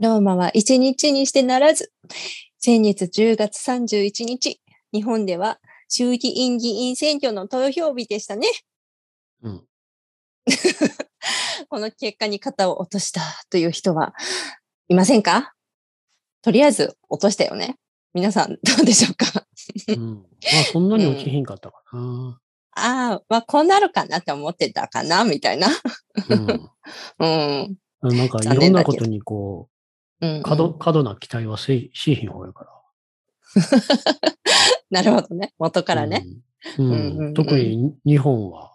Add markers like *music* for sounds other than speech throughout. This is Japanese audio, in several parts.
ローマは一日にしてならず、先月10月31日、日本では衆議院議員選挙の投票日でしたね。うん。*laughs* この結果に肩を落としたという人はいませんか？とりあえず落としたよね。皆さんどうでしょうか？うん。まあ、そんなに落ちひんかったかな。*laughs* ああ、まあこうなるかなって思ってたかなみたいな。うん。*laughs* うん。なんか、いろんなことにこうんうんう、過度、過度な期待はせしいひん方やから。*laughs* なるほどね。元からね。うん。特に日本は。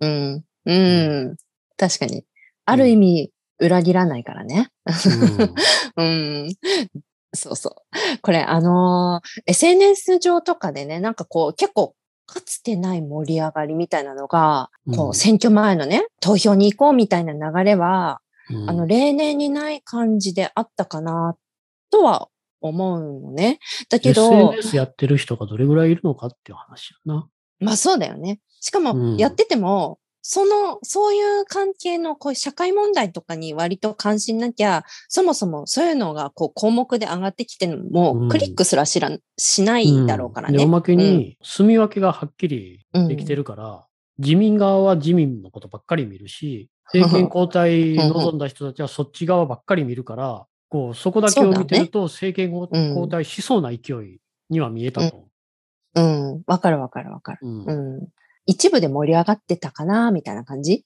うん。うん。確かに。ある意味、裏切らないからね。うん *laughs* うん。そうそう。これ、あのー SNS 上とかでね、なんかこう、結構、かつてない盛り上がりみたいなのが、こう選挙前のね、投票に行こうみたいな流れは、うんあの、例年にない感じであったかな、とは思うのね。だけど、SNS やってる人がどれぐらいいるのかっていう話やな。まあそうだよね。しかうも、んやってても、その、そういう関係の、こう社会問題とかに割と関心なきゃ、そもそもそういうのが、こう、項目で上がってきても、うんクリックすらしらん、しないだろうからね。で、おまけに、住み分けがはっきりできてるから、自民側は自民のことばっかり見るし、政権交代望んだ人たちはそっち側ばっかり見るから、こう、そこだけを見てると、政権交代しそうな勢いには見えたと。うん。わかるわかるわかる。うんうん。一部で盛り上がってたかな、みたいな感じ？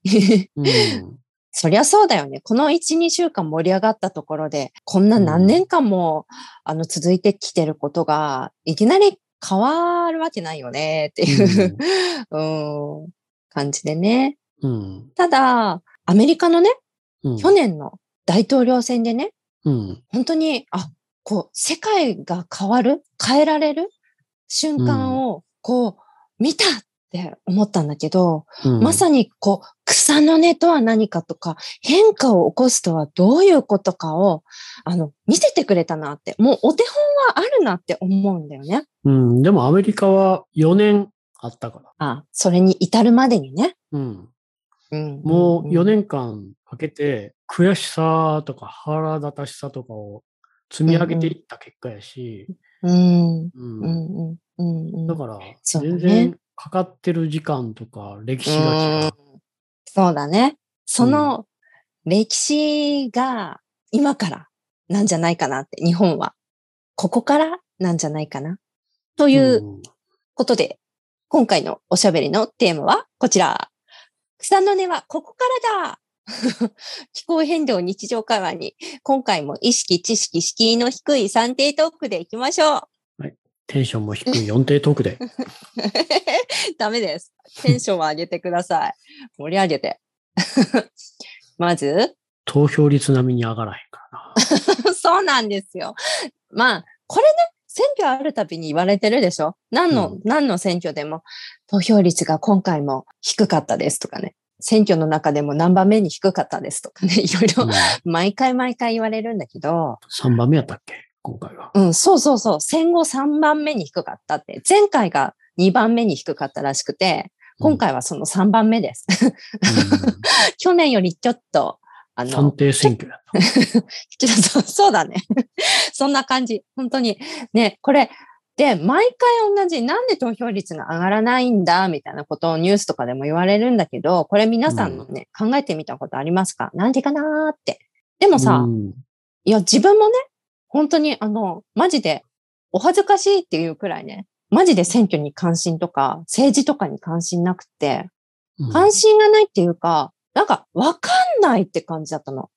うん *laughs* そりゃそうだよね。この1、2週間盛り上がったところで、こんな何年間も、あの、続いてきてることが、いきなり変わるわけないよね、っていう、*laughs* うん、感じでね。うんただ、アメリカのね、うん去年の大統領選でね、うん本当に、あ、こう、世界が変わる、変えられる瞬間を、こう、見たって思ったんだけど、うんまさにこう、草の根とは何かとか、変化を起こすとはどういうことかを、あの、見せてくれたなって、もうお手本はあるなって思うんだよね。うん、でもアメリカは4年あったから。あそれに至るまでにね。うん、うん、もう4ん。年間かけて、悔しさとか腹立たしさとかを積み上げていった結果やし。だから、全然かかってる時間とか歴史が違う。うんそうだね。その歴史が今からなんじゃないかなって、日本は。ここからなんじゃないかな。といううんことで、今回のおしゃべりのテーマはこちら。草の根はここからだ *laughs* 気候変動日常会話に、今回も意識、知識、敷居の低い算定トークでいきましょう。テンションも低い4定トークで。*laughs* ダメです。テンションを上げてください。盛り上げて。*laughs* まず、投票率並みに上がらへんからな。そうなんですよ。まあ、これね、選挙あるたびに言われてるでしょ？何の、うん何の選挙でも投票率が今回も低かったですとかね。選挙の中でも何番目に低かったですとかね。*laughs* いろいろうん毎回毎回言われるんだけど、3番目やったっけ？今回は。うん、そうそうそう。戦後3番目に低かったって。前回が2番目に低かったらしくて、今回はその3番目です。*laughs* 去年よりちょっと、あうん、の算、定選挙やった。そうそうだね。*laughs* そんな感じ。本当に。ね、これ、で、毎回同じ、なんで投票率が上がらないんだ、みたいなことをニュースとかでも言われるんだけど、これ皆さんのね、考えてみたことありますか？なんでかなーって。でもさ、うんいや、自分もね、本当に、あの、マジで、お恥ずかしいっていうくらいね、マジで選挙に関心とか、政治とかに関心なくて、うん関心がないっていうか、なんか、わかんないって感じだったの。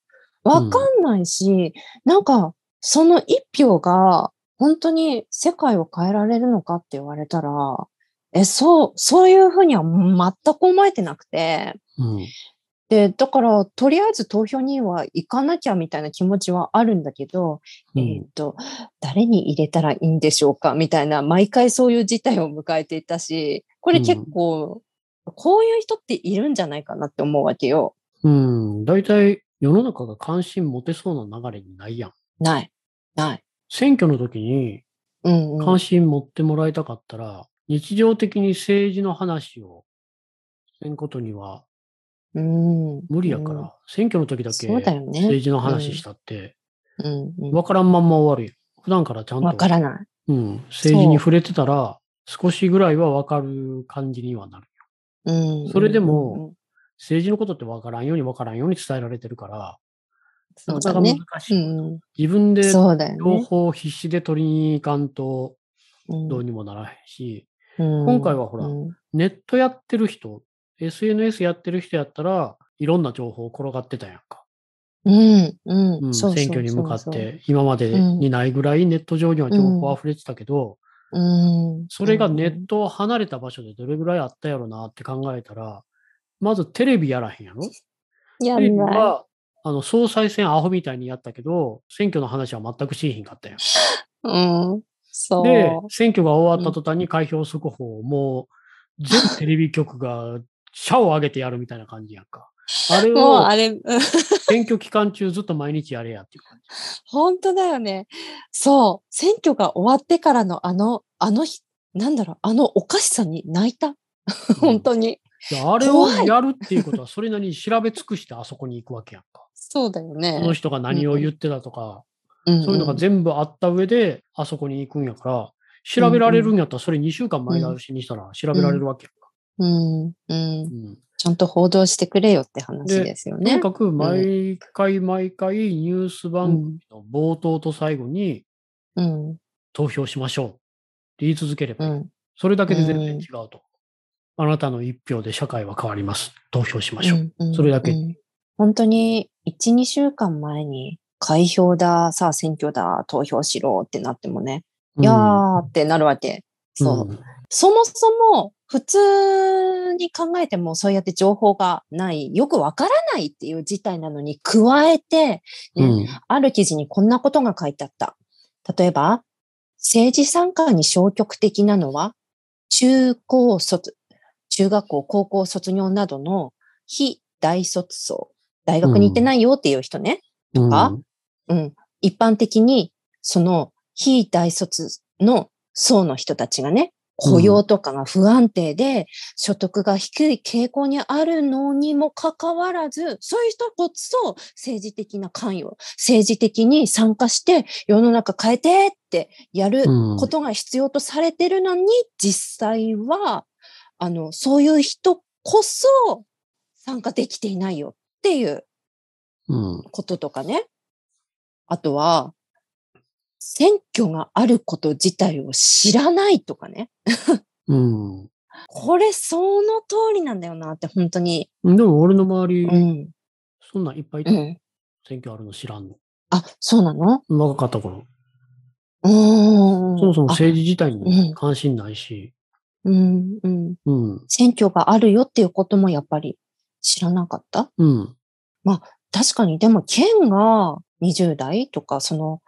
わかんないし、なんか、その一票が、本当に世界を変えられるのかって言われたら、え、そう、そういうふうには全く思えてなくて、うん。で、だから、とりあえず投票には行かなきゃみたいな気持ちはあるんだけど、うん。えっ、と、誰に入れたらいいんでしょうかみたいな、毎回そういう事態を迎えていたし、これ結構、こういう人っているんじゃないかなって思うわけよ。うん。大体世の中が関心持てそうな流れにないやん。ない。ない。選挙の時にうん、うん。関心持ってもらいたかったら、日常的に政治の話をせんことにはうん無理やから、うん選挙の時だけ政治の話したって、うんうんわからんまんま終わるよ。普段からちゃんと。わからない。うん。政治に触れてたら、少しぐらいはわかる感じにはなる。うん。それでも政治のことってわからんようにわからんように伝えられてるから、なかなか。難しい。うん自分でうん、情。報を必死で取りに行かんとうん。どうにもならへんし、うん。今回はほらうん。ネットやってる人、SNS やってる人やったらいろんな情報転がってたやんか。うん、うん、選挙に向かって今までにないぐらいネット上には情報溢れてたけど、そう。うん。それがネットを離れた場所でどれぐらいあったやろなって考えたら、まずテレビやらへんやろ？やテレビ。は、あの、総裁選アホみたいにやったけど、選挙の話は全くしいひんかったやん。うん。そう。で、選挙が終わった途端に開票速報をもう、全テレビ局が、社を上げてやるみたいな感じやんか。あれをあれ、うん *laughs* 選挙期間中ずっと毎日やれやっていう感じ。本当だよね。そう。選挙が終わってからのあの、あの日、なんだろう、あのおかしさに泣いた？本当に。いやあれをやるっていうことは、それなりに調べ尽くしてあそこに行くわけやんか。そうだよね。その人が何を言ってたとか、うんうんそういうのが全部あった上で、あそこに行くんやから、調べられるんやったら、それ2週間前倒しにしたら調べられるわけやんか。うん、うん。うんちゃんと報道してくれよって話ですよねとに。かく、毎回毎回ニュース番組の冒頭と最後にうん、投票しましょうって言い続ければうん。それだけで全然違うと。あなたの一票で社会は変わります。投票しましょう。うんうんそれだけうん本当に1、2週間前に開票だ、さあ選挙だ、投票しろってなってもね、いやーってなるわけ。そう。うんそもそも普通に考えてもそうやって情報がない、よくわからないっていう事態なのに加えて、ねうんある記事にこんなことが書いてあった。例えば、政治参加に消極的なのは、中高卒、中学校、高校卒業などの非大卒層、大学に行ってないよっていう人ね。うんかうん。一般的に、その非大卒の層の人たちがね、雇用とかが不安定で、所得が低い傾向にあるのにもかかわらず、そういう人こそ政治的な関与、政治的に参加して世の中変えてってやるうん。ことが必要とされてるのに、実際は、あの、そういう人こそ参加できていないよっていううん。こととかね。あとは、選挙があること自体を知らないとかね。うんこれ、その通りなんだよなって、本当に。でも俺の周り、うん。そんなんいっぱいいたうん。選挙あるの知らんの。あ、そうなの？若かった頃。そもそもあ政治自体うんに関心ないし。うん、うん。うん。選挙があるよっていうこともやっぱり知らなかった？うん。確かに、でも、県が20代とか、その、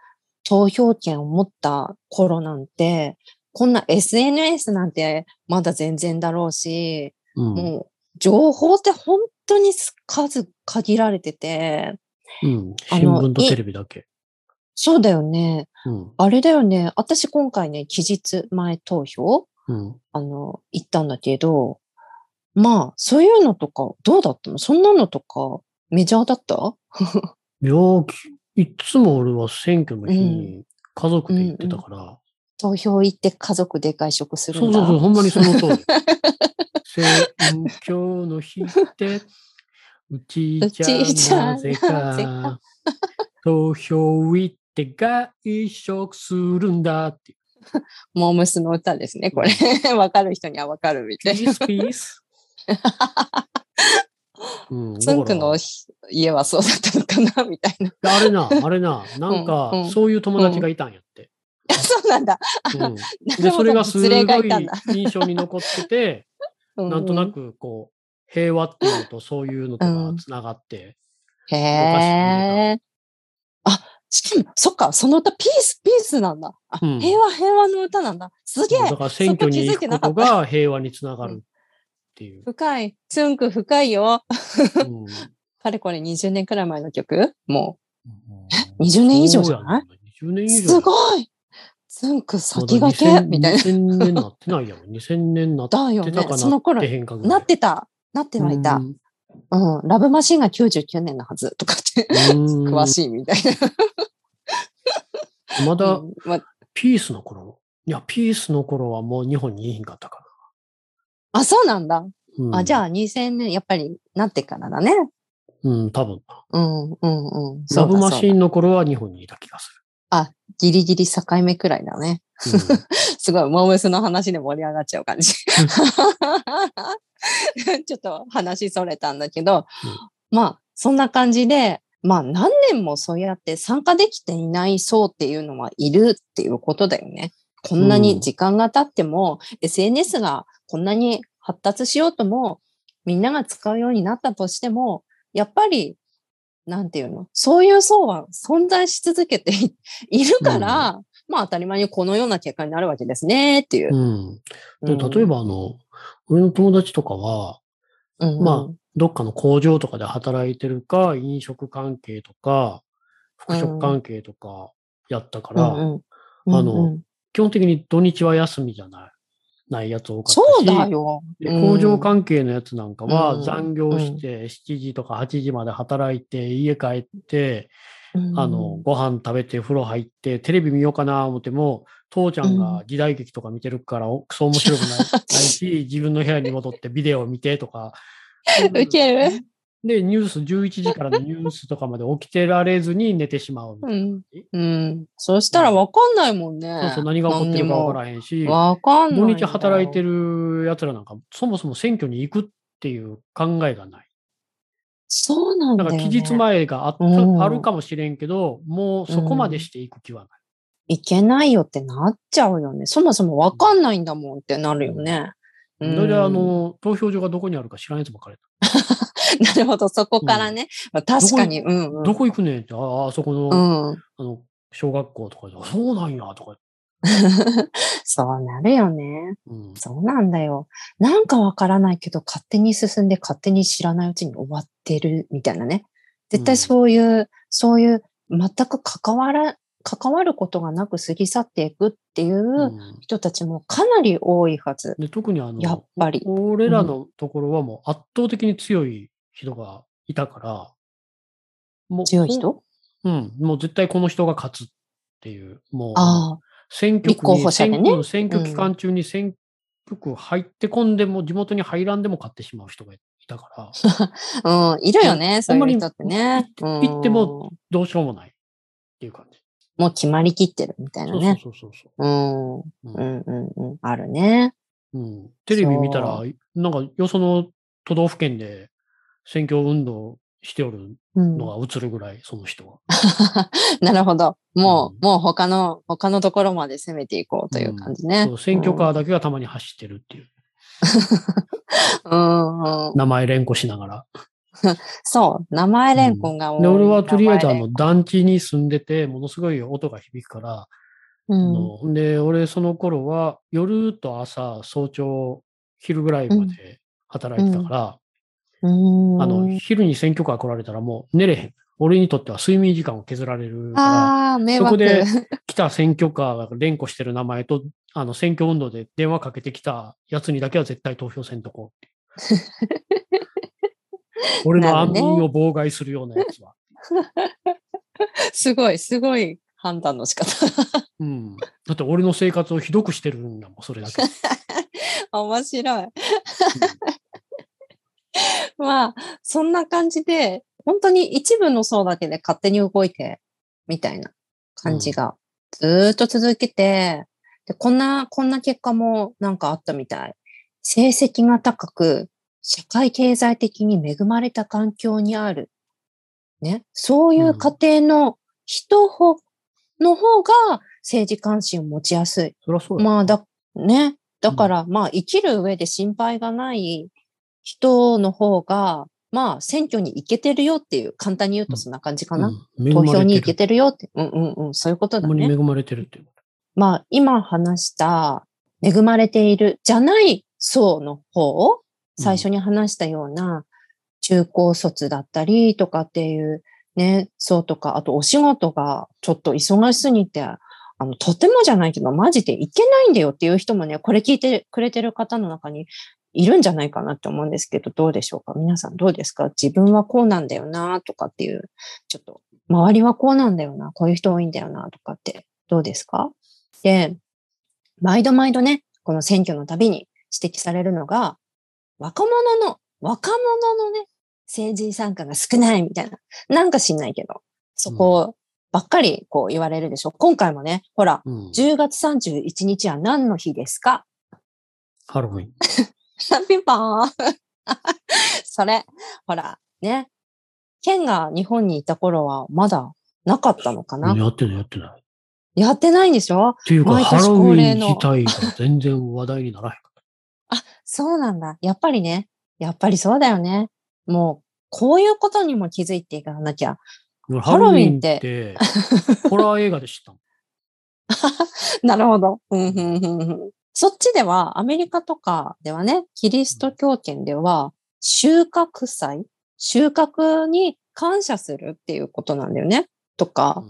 投票権を持った頃なんて、こんな SNS なんてまだ全然だろうし、うん。もう、情報って本当に数限られてて、うん。新聞とテレビだけ。そうだよね。うん。あれだよね。私今回ね、期日前投票うん。あの、行ったんだけど、まあ、そういうのとか、どうだったの？そんなのとか、メジャーだった？*laughs* いやいっつも俺は選挙の日に家族で行ってたから、投票行って家族で外食するんだ。そうそうそう、ほんまにその通り。*laughs* 選挙の日って、うちちじゃゃなぜか、投票行って外食するんだって。モームスの歌ですね、これ。*laughs* わかる人にはわかるみたいな。ピースピース。うん、つんくだからの家はそうだったのかなみたいな。あれな、あれな、なんかそういう友達がいたんやって。そうなんだ。うん *laughs* なで、るほどそれがすごい。印象に残ってて、*laughs* うなんとな。くこう、平和っていうのとそういうのとがつながって、へえ。あ、しかも、そっか、その歌、ピース、ピースなんだ。あ、うん平和、平和の歌なんだ。すげえ。だから選挙に行くことが平和につながるっていう。深い。つんく深いよ。うん *laughs* かれこれ20年くらい前の曲？も20年以上じゃない？そうやね ?20 年う。以上。すごいつんく先駆け？みたいな。2000年なってないやろ。2000年なってだよねたか。その頃なってた。なってはいた。うんうん。ラブマシンが99年のはずとかって、うん *laughs* 詳しいみたいな。まだピースの頃？いや、ピースの頃はもう日本にいいひんかったかあ、そうなんだ。な。うん、あ、じゃあ2000年、やっぱりなってからだね。うん、多分。うん、うん、うん。ラブマシン。ーンの頃は日本にいた気がすギリギリ境目くらいだね。る。うん *laughs* すごい、モームスの話で盛り上がっちゃう感じ。*laughs* ちょっと話それたんだけど、まあ、そんな感じで、まあ何年もそうやって参加できていない層っていうのはいるっていうことだよね。こんなに時間が経っても、SNS がこんなに発達しようとも、みんなが使うようになったとしても、やっぱり、なんていうのそういう層は存在し続けてい *laughs* いるから、まあ当たり前にこのような結果になるわけですねっていう。うん。でうん。例えば、あの、俺の友達とかは、うんうん。まあ、どっかの工場とかで働いてるか、飲食関係とか、服飾関係とかやったから、うんうん。あのうん。うん基本的に土日は休みじゃない、ないやつ多かったし。そうだよ。でうん工場関係のやつなんかうはん残業して7時とか8時まで働いて家帰って、うんあの、ご飯食べて風呂入ってテレビ見ようかな思っても、父ちゃんが時代劇とか見てるから、おクソ面白くないし、*laughs* 自分の部屋に戻ってビデオを見てとか。*laughs* ウケるで、ニュース11時からのニュースとかまで起きてられずに寝てしまう。うん。うん。そしたらわかんないもんね。そうそう、何が起こってるかわからへんし、わかんない。土日働いて。る奴らなんか、そもそも選挙に行くっていう考えがない。そうなんだよ、ね。だから期日前があったうんあるかもしれんけど、もうそこまでしていく気はない。いけないよってなっちゃうよね。そもそもわかんないんだもんってなるよね。うんそれで、あの、投票所がどこにあるか知らんやつばっかり *laughs* *laughs* なるほど、そこからね。まあ確かに、うん、うん。どこ行くねんって、ああ、あそこの、うん。あの、小学校とかで、あそうなんや、とか。*laughs* そうなるよね。うん。そうなんだよ。なんかわからないけど、勝手に進んで勝手に知らないうちに終わってるみたいなね。絶対そういう、そういう、全く関わら、関わることがなく過ぎ去っていくっていううん人たちもかなり多いはず。で特にあの、やっぱり俺らのところはもう圧倒的に強い人がいたから、もう強い人？うん、もう絶対この人が勝つっていう、もう、選挙区に、ね。選挙選挙期間中に選挙区入ってこんでも、地元に入らんでも勝ってしまう人がいたから、*laughs* うん、いるよね、そういう人ってね。行ってもうんどうしようもないっていう感じ。もう決まりきってるみたいなそうね。そうそうそう。うん、ううんん、うん、うん、あるね。うん、テレビ見たらそ、なんかよその都道府県で選挙運動しておるうんのが映るぐらい、その人は。*laughs* なるほど。もう、うんもう他の、他のところまで攻めていこうという感じね。そう選挙カーだけがたまに走ってるっていう。うん、うん。名前連呼しながら。*laughs* そう、名前連呼が多い。で、俺はとりあえずあの団地に住んでて、ものすごい音が響くから、あうんので、俺その頃は夜と朝、早朝、昼ぐらいまで働いてたから、うんあの、昼に選挙カー来られたらもう寝れへん。俺にとっては睡眠時間を削られるから。そこで来た選挙カーが連呼してる名前と、あの、選挙運動で電話かけてきたやつにだけは絶対投票せんとこう。*laughs* 俺の安眠を妨害するようなやつは。すごい、すごい判断の仕方。うん。だって俺の生活をひどくしてるんだもん、それだけ。*laughs* 面白い。*laughs* まあ、そんな感じで、本当に一部の層だけで勝手に動いて、みたいな感じがずーっと続けて、で、こんな、こんな結果もなんかあったみたい。成績が高く、社会経済的に恵まれた環境にある。ね。そういう家庭の人ほの方が政治関心を持ちやすい。そりゃそうや。まあ、だ、ね。だから、まあ、生きる上で心配がない人の方が、まあ、選挙に行けてるよっていう、簡単に言うとそんな感じかな。うん、恵投。票に行けてるよって。うんうんうん、そういうことだね。恵まれてるっていうこまあ、今話した、恵まれているじゃない層の方、最初に話したような、中高卒だったりとかっていうね、層とか、あとお仕事がちょっと忙しすぎて、あの、とてもじゃないけど、マジでいけないんだよっていう人もね、これ聞いてくれてる方の中にいるんじゃないかなって思うんですけど、どうでしょうか？皆さんどうですか？自分はこうなんだよなとかっていう、ちょっと、周りはこうなんだよな、こういう人多いんだよなとかってどうですか？で、毎度毎度ね、この選挙のたびに指摘されるのが、若者の、若者のね、政治参加が少ないみたいな。なんか知んないけど、そこばっかりこう言われるでしょ。今回もね、ほら、うん。10月31日は何の日ですか？ハロウィン。*laughs* ピンポーンそれ、ほら、ね。県が日本にいた頃はまだなかったのかな、やってない、やってない。っやってないんでしょ？ていうか、ハロウィン自体が全然話題にならへんかっ *laughs* そうなんだ。やっぱりね。やっぱりそうだよね。もう、こういうことにも気づいていかなきゃ。た。ハロウィンって *laughs* ホラー映画で知ったの。*laughs* なるほど。うんうんうんうんそっちでは、アメリカとかではね、キリスト教圏では、収穫祭収穫に感謝するっていうことなんだよね。とか、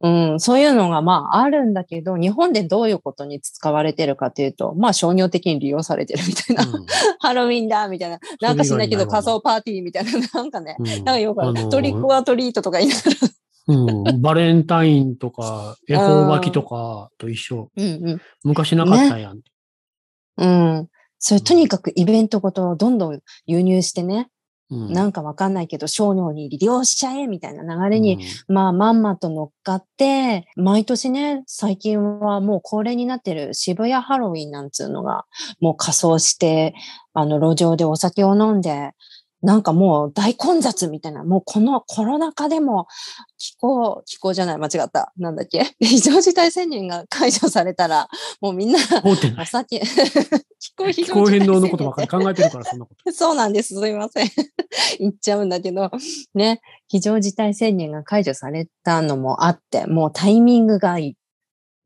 うん、そういうのがまああるんだけど、日本でどういうことに使われてるかというと、まあ商業的に利用されてるみたいな。うん *laughs* ハロウィンだみたいな。なんかしないけど仮想パーティーみたいな。なんかね。うんなんかよくトリックアトリートとか言いながら。うん、バレンタインとか、*laughs* 恵方巻きとかと一緒。うんうん。昔なかったんやん。うん。それとにかくイベントごとをどんどん輸入してね。うんなんかわかんないけど、商業に利用しちゃえみたいな流れに、まあ、まんまと乗っかって、毎年ね、最近はもう恒例になってる渋谷ハロウィンなんつうのが、もう仮装して、あの、路上でお酒を飲んで、なんかもう大混雑みたいな、もうこのコロナ禍でも気候、気候じゃない、間違った。なんだっけ？*laughs* 非常事態宣言が解除されたら、もうみんなお。酒、*laughs* 気候非気候常事態宣言変動のことばっかり考えてるから、そんなこと。そうなんです。すいません。*laughs* 言っちゃうんだけど、ね、非常事態宣言が解除されたのもあって、もうタイミングがい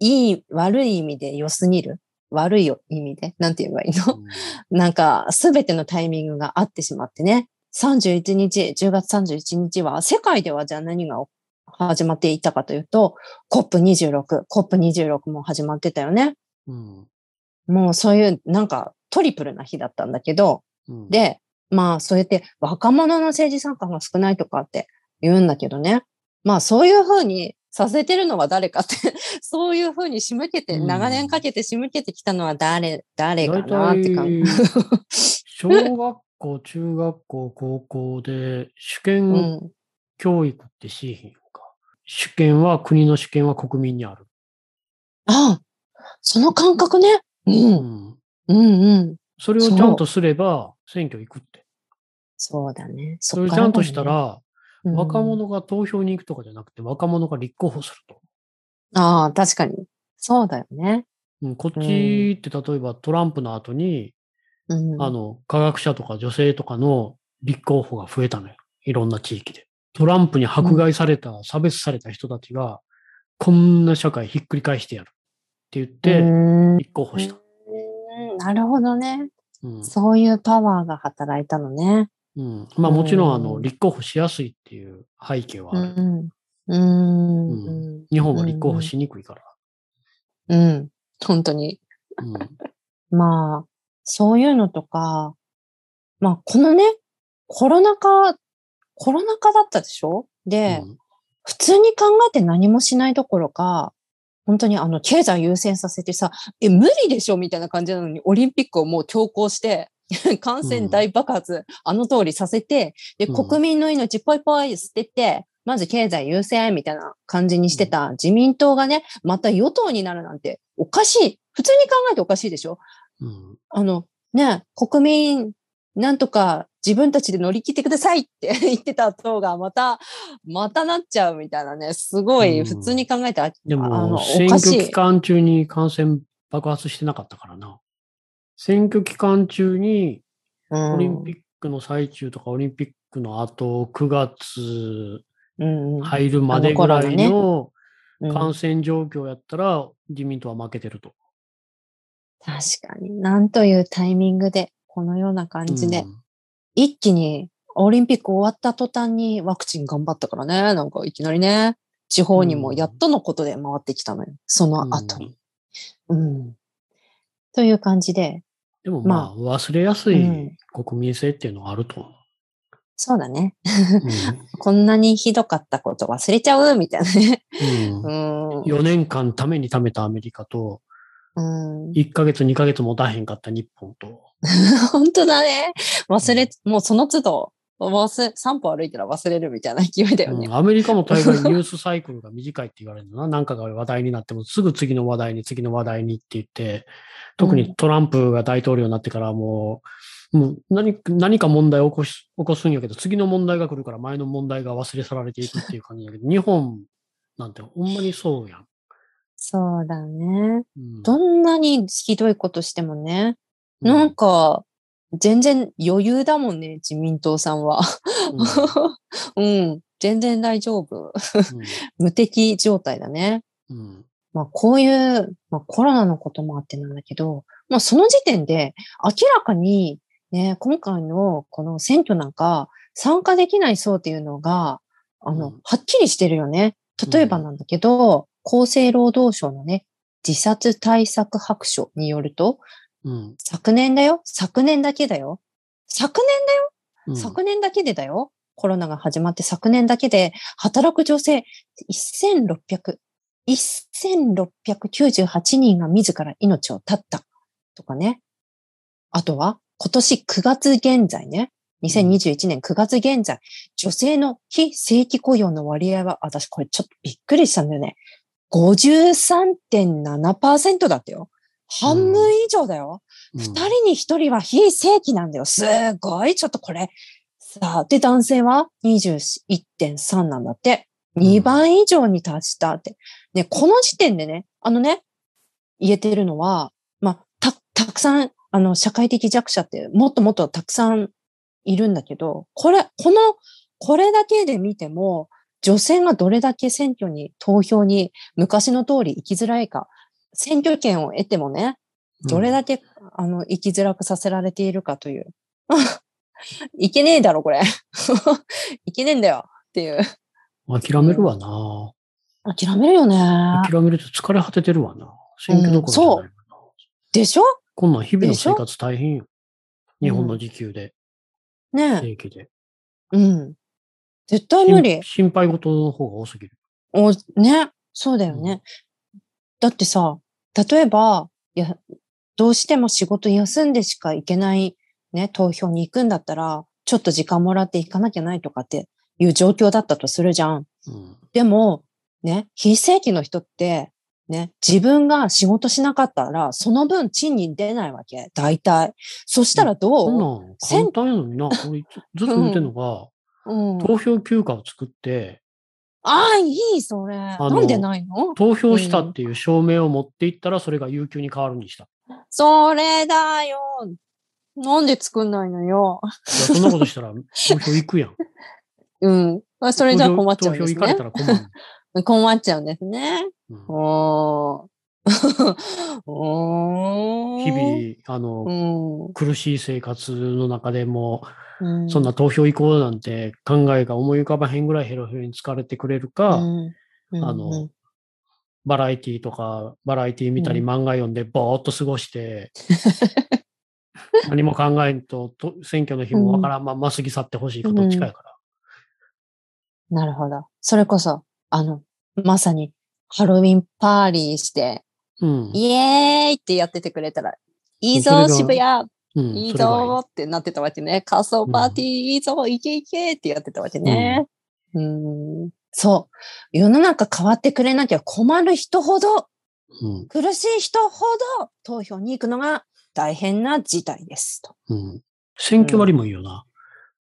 い、いい、悪い意味で良すぎる。悪い意味で、なんて言えばいいの？*laughs* なんか、すべてのタイミングが合ってしまってね。31日、10月31日は、世界ではじゃあ何が始まっていたかというと、COP26、COP26 も始まってたよね。うんもうそういう、なんかトリプルな日だったんだけど、うん、で、まあ、そうやって若者の政治参加が少ないとかって言うんだけどね。まあ、そういうふうにさせてるのは誰かって、*laughs* そういうふうに仕向けて、うん長年かけて仕向けてきたのは誰、誰か大なって感じ。体、*laughs* 小学校、中学校、高校で主う権ん。教育ってしいひんのか。主権は、国の主権は国民にある。ああ、その感覚ね。う。うんん。うんうん。それをちゃんとすれば、選挙行くって。そうだね。それをちゃんとしたら、うん若者が投票に行くとかじゃなくて、若者が立候補すると。ああ、確かに。そうだよね。うん、こっちって例えばトランプの後に、うん。あの、科学者とか女性とかの立候補が増えたのよ。いろんな地域で。トランプに迫害された、差別された人たちが、こんな社会ひっくり返してやるって言って、うん立候補した。うんなるほどね。うんそういうパワーが働いたのね。うん、まあもちろん、あの、うん立候補しやすいっていう背景はある。うん。うん。うん。日本は立候補しにくいから。うん。本当に。うんまあ、そういうのとか、まあ、このね、コロナ禍、コロナ禍だったでしょ？で、うん普通に考えて何もしないどころか、本当にあの、経済優先させてさ、え、無理でしょ？みたいな感じなのに、オリンピックをもう強行して、*laughs* 感染大爆発、あの通りさせて、で、うん。国民の命ぽいぽい捨てて、まず経済優先みたいな感じにしてた自民党がね、また与党になるなんておかしい。普通に考えておかしいでしょ？うん。あの、ね、国民、なんとか自分たちで乗り切ってくださいって *laughs* 言ってた党がまた、またなっちゃうみたいなね、すごいうん。普通に考えてあ、であのも、お選挙期間中に感染爆発してなかったからな。選挙期間中に、うんオリンピックの最中とか、オリンピックの後、9月入るまでぐらいのうん感染状況やったら、自民党は負けてると。確かに。なんというタイミングで、このような感じで、一気にオリンピック終わった途端にワクチン頑張ったからね。なんかいきなりね、地方にもやっとのことで回ってきたのよ。その後に。うん。という感じで、でもまあ、忘れやすいうん国民性っていうのはあると思う。そうだね。うん *laughs* こんなにひどかったこと忘れちゃう？みたいなね。うんうん。4年間ために貯めたアメリカと、うん、1ヶ月、2ヶ月持たへんかった日本と、*laughs* 本当だね。忘れ、もうその都度、忘れ、散歩歩いたら忘れるみたいな勢いだよね。うんアメリカも大概ニュースサイクルが短いって言われるんだな。*laughs* なんかが話題になってもすぐ次の話題に次の話題にって言って、特にトランプが大統領になってからもう、もう何何か問題を起こし起こすんやけど、次の問題が来るから前の問題が忘れ去られていくっていう感じだけど、*laughs* 日本なんてほんまにそうやん。そうだね。うんどんなにひどいことしてもね。うんなんか、全然余裕だもんね、自民党さんは。うん、*laughs* 全然大丈夫。*laughs* 無敵状態だね。うんうんまあこういう、まあコロナのこともあってなんだけど、まあその時点で明らかにね、今回のこの選挙なんか参加できない層っていうのが、あの、うんはっきりしてるよね。例えばなんだけど、厚生労働省のね、自殺対策白書によると、うん昨年だよ？昨年だけだよ？昨年うん昨年だけでだよ？コロナが始まって昨年だけで働く女性1600、1698人が自ら命を絶ったとかね。あとは今年9月現在ね。2021年9月現在、女性の非正規雇用の割合は、私これちょっとびっくりしたんだよね。53.7%だったよ。半分以上だよ。うん二人に一人は非正規なんだよ。すごい。ちょっとこれ。さあ、で、男性は21.3なんだって。2倍以上に達したって。ね、この時点でね、あのね、言えてるのは、まあ、た、たくさん、あの、社会的弱者ってもっともっとたくさんいるんだけど、これ、この、これだけで見ても、女性がどれだけ選挙に、投票に昔の通り生きづらいか、選挙権を得てもね、どれだけ、あの、生きづらくさせられているかという。*laughs* いけねえだろ、これ。*laughs* いけねえんだよ。っていう。諦めるわな。諦めるよね。諦めると疲れ果ててるわな。選挙どころじゃないわな。でしょ？こんなん日々の生活大変よ。日本の時給で、ねえ。正規で。うん。絶対無理心。心配事の方が多すぎる。お、ね。そうだよね。だってさ、例えば、いや、どうしても仕事休んでしか行けないね、投票に行くんだったら、ちょっと時間もらって行かなきゃないとかっていう状況だったとするじゃん。うん。でも、ね、非正規の人って、ね、自分が仕事しなかったら、その分賃金出ないわけ。大体。そしたらどう？なん簡単やのにな。*laughs* 俺ずずっと言ってんのが、うん。投票休暇を作って、ああ、いい、それ。のなんでないの？投票したっていう証明を持っていったら、それが有給に変わるにした。いそれだよ。なんで作んないのよ。やそんなことしたら、投票行くやん。*laughs* うん。あそれじゃ困っちゃうんですね投票行かれた。ら困る。*laughs* 困っちゃうんですね。うんおー。*laughs* おー。日々、あの、々、苦しい生活の中でも、うん。そんな投票行こうなんて考えが思い浮かばへんぐらいヘロヘロに疲れてくれるか、うん、うんあの、バラエティとか、バラエティ見たりうん漫画読んでぼーっと過ごして、何も考えんとと、選挙の日もわからんまんま過ぎ去ってほしいかどっちかやから。なるほど。それこそ、あの、まさに、ハロウィンパーリーして、うん。イエーイってやっててくれたら、いいぞ、渋谷うん、いいぞーってなってたわけね。仮想パーティーいいぞ、いけいけってやってたわけね。うん、そう。世の中変わってくれなきゃ困る人ほど、うん苦しい人ほど投票に行くのが大変な事態です。とうん。選挙割もいいよな。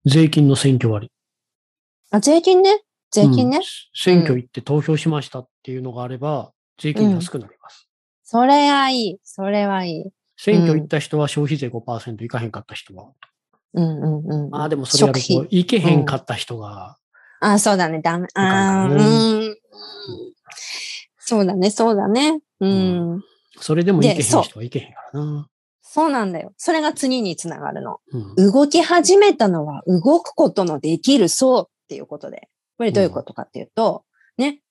税金の選挙割。あ税金ね。税金ね。うん選挙行って投票しましたっていうのがあれば、税金安くなります。それはいい。それはいい。選挙行った人は消費税5%行かへんかった人は。うんうんうんうん。ああ、でもそれやると、食費。行けへんかった人が、あそうだね。ダメ。あうん。そうだね。そうだね。うん。それでも行けへん人は行けへんからな。そうなんだよ。それが次につながるの。うん。動き始めたのは動くことのできる層っていうことで。これどういうことかっていうと、ね。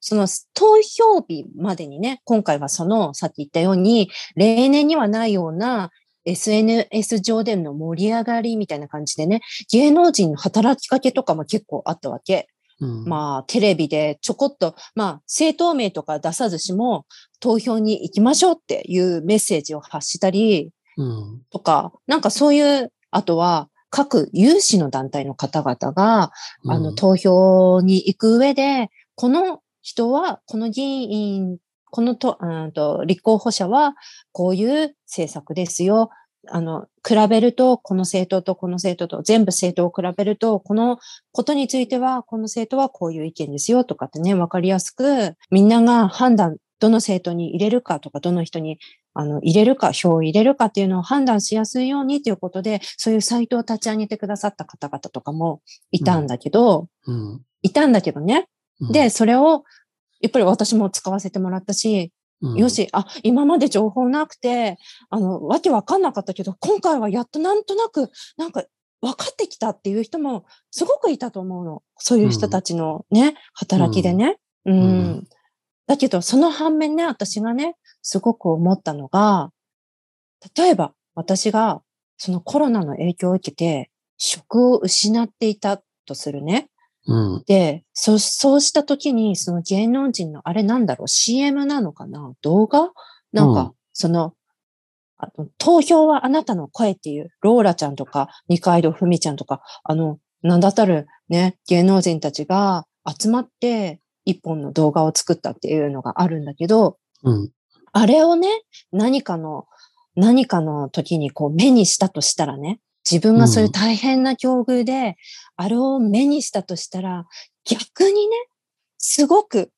その投票日までにね、今回はその、さっき言ったように、例年にはないような SNS 上での盛り上がりみたいな感じでね、芸能人の働きかけとかも結構あったわけ。うん、まあ、テレビでちょこっと、まあ、政党名とか出さずしも、投票に行きましょうっていうメッセージを発したり、うん、とか、なんかそういう、あとは、各有志の団体の方々が、うん、あの、投票に行く上で、この人は、この議員、このと、うんと、立候補者は、こういう政策ですよ。あの、比べると、この政党とこの政党と、全部政党を比べると、このことについては、この政党はこういう意見ですよとかってね、わかりやすく、みんなが判断、どの政党に入れるかとか、どの人にあの、入れるか、票を入れるかっていうのを判断しやすいようにということで、そういうサイトを立ち上げてくださった方々とかもいたんだけど、うんうん、いたんだけどね。で、それを、やっぱり私も使わせてもらったし、うん、よし、あ、今まで情報なくて、あの、わけわかんなかったけど、今回はやっとなんとなく、なんか、分かってきたっていう人もすごくいたと思うの。そういう人たちのね、働きでね。うん。だけど、その反面ね、私がね、すごく思ったのが、例えば私がそのコロナの影響を受けて職を失っていたとするね。うん、で、そ、そうした時にその芸能人のあれなんだろう ?CM なのかな？動画？なんか、うん、その、あの、投票はあなたの声っていう、ローラちゃんとか、二階堂ふみちゃんとか、あの、なんだったるね、芸能人たちが集まって一本の動画を作ったっていうのがあるんだけど、うん、あれをね、何かの、何かの時にこう目にしたとしたらね、自分がそういう大変な境遇で、うん、あれを目にしたとしたら、逆にね、すごく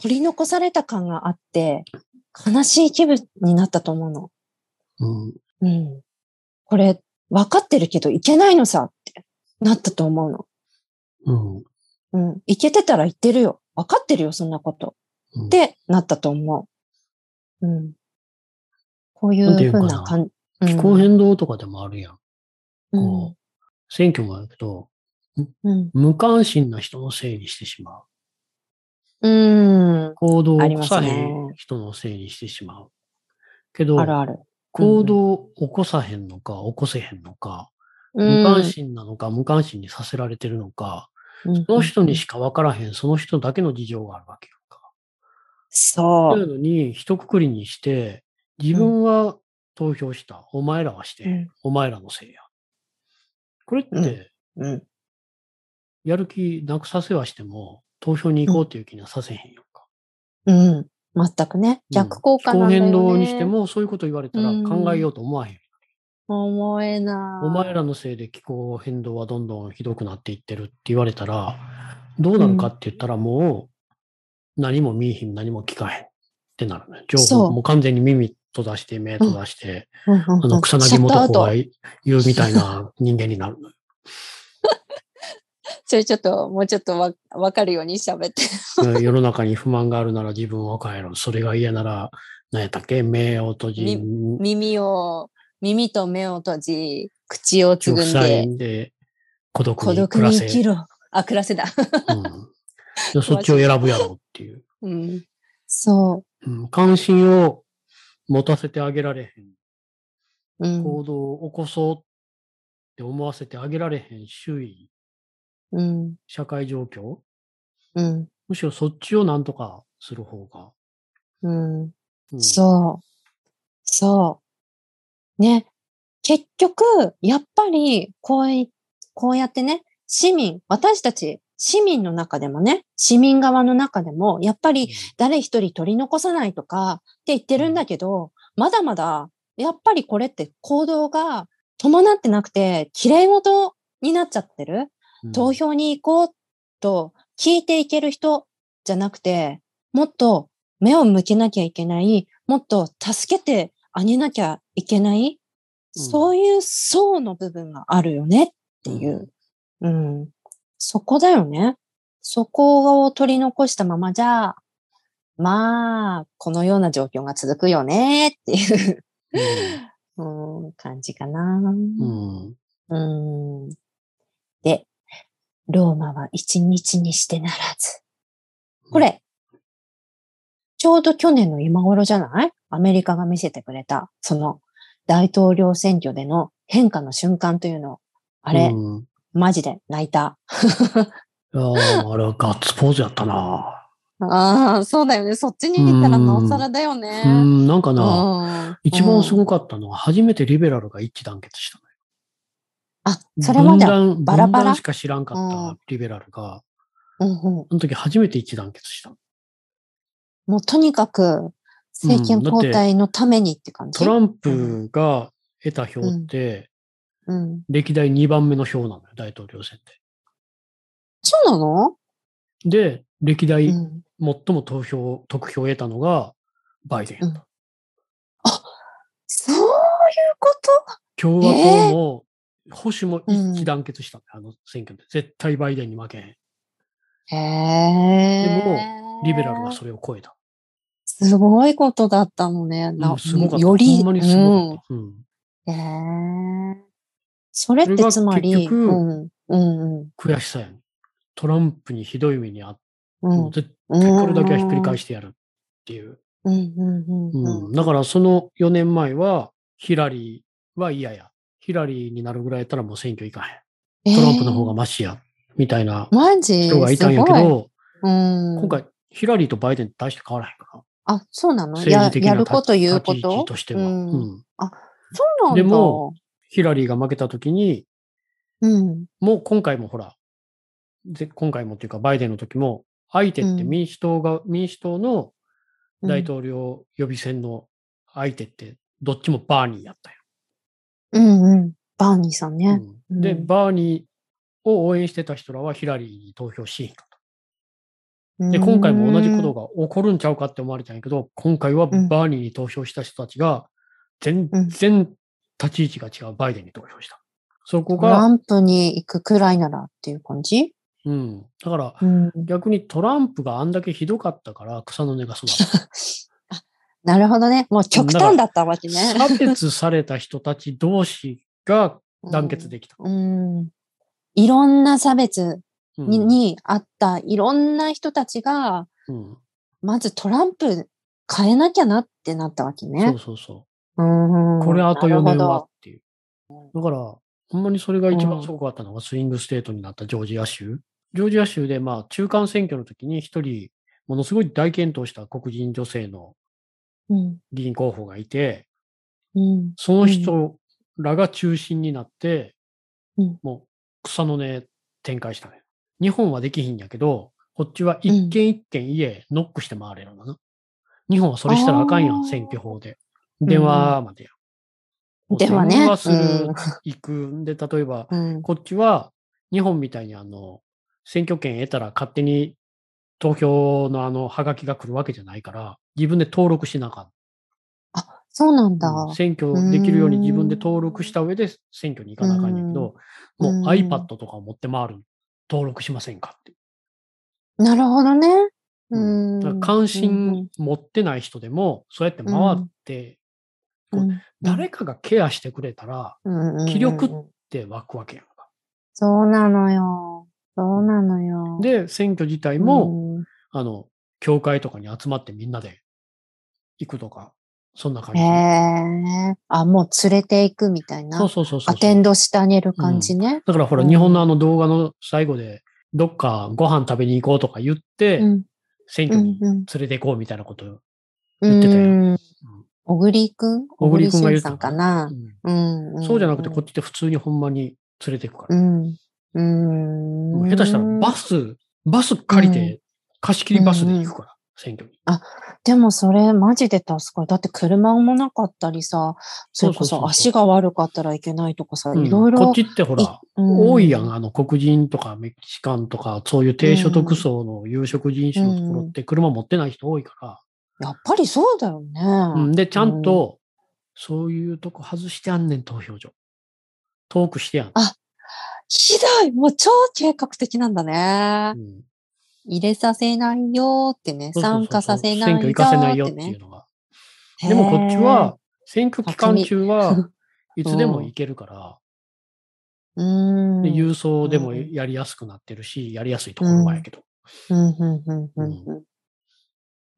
取り残された感があって、悲しい気分になったと思うの。うん。うん。これ、分かってるけどいけないのさってなったと思うの。うん。うん。いけてたら言ってるよ。分かってるよ、そんなこと。うん、ってなったと思う。うん。こういうふうな感じ。気候変動とかでもあるやん。うん、こう、選挙もあるけど、うん、無関心な人のせいにしてしまう。うん。行動を起こさへん人のせいにしてしまう。けど、あるある。行動を起こさへんのか、起こせへんのか、無関心なのか、無関心にさせられてるのか、その人にしか分からへん、その人だけの事情があるわけやんか。そう。そういうのに、一括りにして、自分は投票した。お前らはして、うん、お前らのせいや。これって、うん、やる気なくさせはしても、投票に行こうっていう気にはさせへんやんか。うん。全くね。逆効果なんだよね。気候変動にしても、そういうこと言われたら考えようと思わへん。思えない。お前らのせいで気候変動はどんどんひどくなっていってるって言われたら、どうなるかって言ったらもう、何も見えひん、何も聞かへんってなるね。情報も完全に耳閉ざして、目閉ざして、あの、草薙元子が言うみたいな *laughs* 人間になる。*laughs* それちょっと、もうちょっとわわかるように喋って。*laughs* 世の中に不満があるなら自分を変えろ。それが嫌なら、何やったっけ？目を閉じ。耳を耳と目を閉じ、口をつぐんで、で孤独に暮らせ。孤独に生きろ。あ、暮らせだ。うん、*laughs* そっちを選ぶやろうっていう。うん、そう、うん。関心を持たせてあげられへん。うん、行動を起こそうって思わせてあげられへん周囲。うん、社会状況。うん、むしろそっちをなんとかする方が。うん。うん、そう。そう。ね、結局、やっぱり、こうい、こうやってね、市民、私たち、市民の中でもね、市民側の中でも、やっぱり誰一人取り残さないとかって言ってるんだけど、まだまだ、やっぱりこれって行動が伴ってなくて、綺麗事になっちゃってる。投票に行こうと聞いていける人じゃなくて、もっと目を向けなきゃいけない、もっと助けてあげなきゃいけない、うん、そういう層の部分があるよね？っていう、うん、うん、そこだよね。そこを取り残したままじゃ、まあ、このような状況が続くよね？っていう。うん、うん、感じかな。うん、うん。で、ローマは一日にしてならず。これ、ちょうど去年の今頃じゃない？アメリカが見せてくれた、その大統領選挙での変化の瞬間というのを、あれ、うん、マジで泣いた。*laughs* いやーあれはガッツポーズやったな。ああ、そうだよね。そっちに行ったらなおさらだよね。うん、なんかな、うん一番すうんごかったのは、初めてリベラルが一致団結したのよ。あ、それまでバラバラ？しか知らんかうんったリベラルが、うんうん、その時初めて一致団結した。もうとにかく政権交代のためにって感じ？トランプが得た票って、うん、歴代2番目の票なのよ、大統領選で。そうなの、で、歴代うん、最も投票、得票を得たのがバイデンやった。そういうこと？共和党も、保守も一致団結したのよ、あの選挙で。絶対バイデンに負けへん。へえ。でも、リベラルはそれを超えた。すごいことだったのね。う、なんすごかった。より、ほんまにすごかった。うんえ。それってつまり、結局うん、うん、悔しさやねん。トランプにひどい目にあって、うん、絶対これだけはひっくり返してやるっていう。うん、うん、うん、うん。うん、だからその4年前は、ヒラリーは嫌や。ヒラリーになるぐらいやったらもう選挙行かへん。トランプの方がマシや。みたいな人がいたんやけど、うん、今回、ヒラリーとバイデン大して変わらへんから。あ、そうなの？政や治的なやること言うこ立ち位置ととしては。うんうんそうなんだ。でも、ヒラリーが負けた時に、うん、もう今回もほら、ぜ今回もっていうかバイデンの時も、相手ってうん民主党が、民主党のうん大統領予備選の相手って、どっちもバーニーやったよ。うん、うん。バーニーさんね。うんで、うんバーニーを応援してた人らはヒラリーに投票しへんかった。で、今回も同じことが。が起こるんちゃうかって思われたんやけど、今回はうんバーニーに投票した人たちが、全うん然立ち位置が違うバイデンに投票した。そこトラが、ンプに行くくらいならっていう感じ？うん。だから、うん。逆にトランプがあんだけひどかったから草の根が育った。*laughs* なるほどね。もう極端だったわけね。差別された人たち同士が団結できた。うん。いろんな差別うんに,、にあったいろんな人たちが、うんまずトランプ変えなきゃなってなったわけそうね。そうそうんう。これあと4年はっていう。だから、ほんまにそれが一番すごかったのが swing state になったジョージア州。ジョージア州で、まあ、中間選挙の時に一人、ものすごい大健闘した黒人女性のうん。議員候補がいて、うん。その人らが中心になって、うんもう草の根展開したね。日本はできひんやけど、こっちは一軒一軒家ノックして回れるのな。日本はそれしたらあかんやん、選挙法で。電話までや。電話ね電話する、行くんで、例えば、うん。こっちは日本みたいにあの、選挙権得たら勝手に投票のあの、ハガキが来るわけじゃないから、自分で登録しなあかん。あ、そうなんだ。うん選挙できるように自分で登録した上で選挙に行かなあかんねんけど、もううん iPad とかを持って回る。登録しませんかって。なるほどね。うんうん。だから関心持ってない人でも、そうやって回って、うん、こ誰かがケアしてくれたら、うん気力って湧くわけやんか。そうなのよ。そうなのよ。で、選挙自体も、あの、教会とかに集まってみんなで行くとか、そんな感うん、じ。へえ。あ、もう連れていくみたいな。そうそうそうそう。アテンドしてあげる感じね。だからほら、うん日本のあの動画の最後で、どっかご飯食べに行こうとか言って、うん。選挙にうんうん。連れて行こうみたいなことを言ってたよよ。小栗くん小栗くんが言ってたかな？うんうん。そうじゃなくて、こっちって普通にほんまに連れて行くから。うん。下手したらバス、バス借りて、貸し切りバスで行くから、選挙に。でもそれマジで助かる。だって車もなかったりさ、それこそ足が悪かったらいけないとかさ、うんいろいろ。こっちってほら、うん多いやん、あの黒人とかメキシカンとか、そういう低所得層の有色人種のところって車持ってない人多いかやっぱりそうだよね。ら。うん、で、ちゃんと、そういうとこ外してあんねん、投票所。遠くしてやん。ひどいもう超計画的なんだねう。ん入れさせないよってね。参加させないよってね。選挙行かせないよっていうのが。でもこっちは、選挙期間中は、いつでも行けるから、へー、うん。で郵送でもうんやりやすくなってるし、やりやすいところはやけど。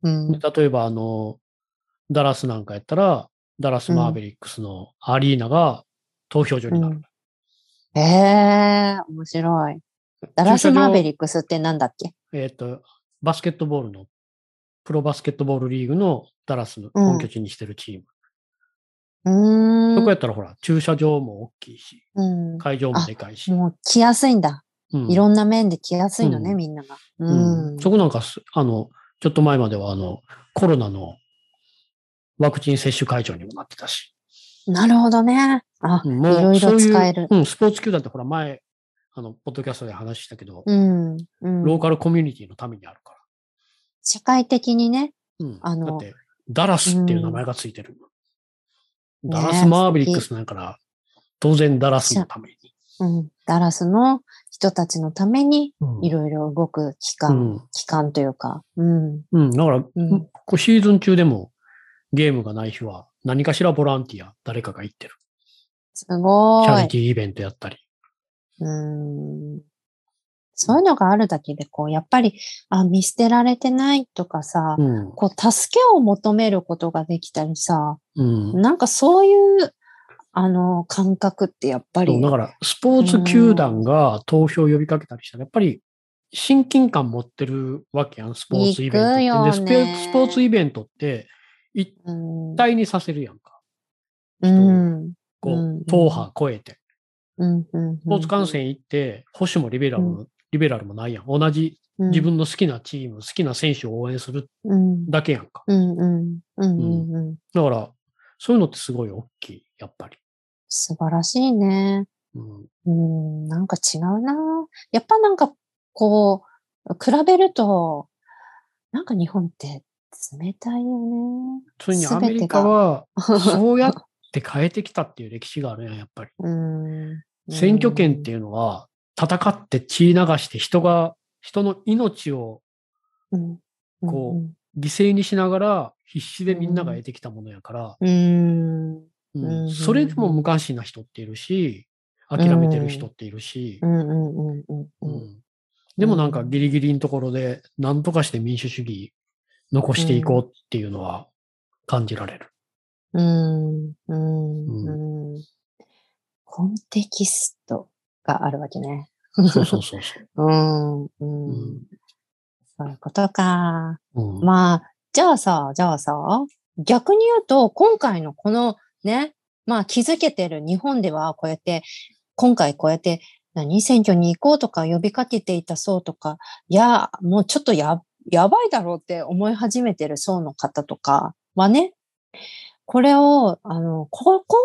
例えば、あの、ダラスなんかやったら、ダラス・マーベリックスのアリーナが投票所になる。ええー、面白い。ダラス・マーベリックスってなんだっけ？えっ、と、バスケットボールの、プロバスケットボールリーグのダラスの本拠地にしてるチーム。うーん。そこやったらほら、駐車場も大きいし、うん。会場もでかいし。もう来やすいんだ。うんいろんな面で来やすいのね、うんみんなが。ううんん。そこなんかす、あの、ちょっと前まではあの、コロナのワクチン接種会場にもなってたし。なるほどね。あ、うんいろいろそういう使える。うん、スポーツ球団ってほら前、あの、ポッドキャストで話したけど、うん。うん。ローカルコミュニティのためにあるか社会的にね。ら。うん。あのだって、ダラスっていう名前がついてる。んダラスマーベリックスなんやから、当然ダラスのために。うん。ダラスの人たちのためにうんいろいろ動く機う関、ん。機関というか。うん。うん。だから、うシーズン中でもゲームがない日は何かしらボランティア、誰かが行ってる。すごチャリい。ティーイベントやったり。うん。そういうのがあるだけで、こう、やっぱり、あ、見捨てられてないとかさ、うん。こう、助けを求めることができたりさ、うん。なんかそういう、あの、感覚ってやっぱりだ、から、スポーツ球団が投票を呼びかけたりしたら、やっぱり、親近感持ってるわけやん、スポーツイベントって。でスペスポーツイベントって、一うん、体にさせるやんか。うん、こうんう、党派超えて。うん、うん。スポーツ観戦行って、保守もリベラルも、リベラルもないやん。同じうん、自分の好きなチーム、好きな選手を応援するうん、だけやんか。うん、うん、うん、うん、うん。だから、そういうのってすごい大きい、やっぱり。素晴らしいね。うん。うん、なんか違うな。やっぱなんか、こう、比べると、なんか日本って冷たいよね。それにアメリカは、そうやって変えてきたっていう歴史があるやん、やっぱり。うん。選挙権っていうのは、戦って血流して人が、人の命をうん、こ犠牲にしながら必死でみんなが得てきたものやから、うん、うん、うん。うんそれでも無関心な人っているし、諦めてる人っているし、うん、うん、うん、うん、ううん。ん。でもなんかギリギリのところで何とかして民主主義残していこうっていうのは感じられる。うん、うん、うん。コンテキストがあるわけね。そうそうそうそう。*laughs* うん、そういうことか。うんまあ、じゃあさ、じゃあさ、逆に言うと、今回のこのね、まあ気づけてる日本ではこうやって、今回こうやって、何選挙に行こうとか呼びかけていた層とか、いや、もうちょっとや、やばいだろうって思い始めてる層の方とかはね、これを、あの、ここ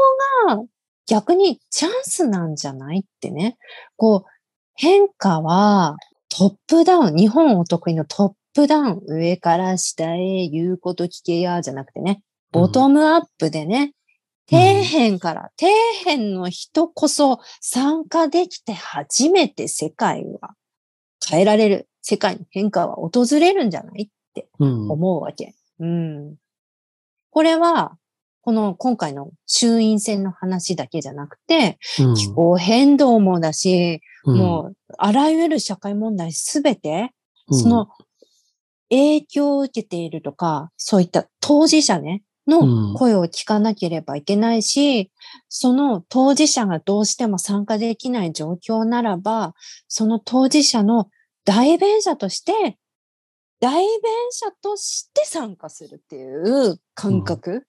が逆にチャンスなんじゃないってね。こう、変化はトップダウン、日本お得意のトップダウン、上から下へ言うこと聞けや、じゃなくてね、ボトムアップでね、底辺から、底辺の人こそ参加できて初めて世界は変えられる。世界の変化は訪れるんじゃないうん思うわけ。うん。これは、この今回の衆院選の話だけじゃなくて、うん。気候変動もだし、うん。もう、あらゆる社会問題すべて、うん。その影響を受けているとか、そういった当事者ね、のうん。声を聞かなければいけないし、その当事者がどうしても参加できない状況ならば、その当事者の代弁者として、代弁者として参加するっていう感覚、うん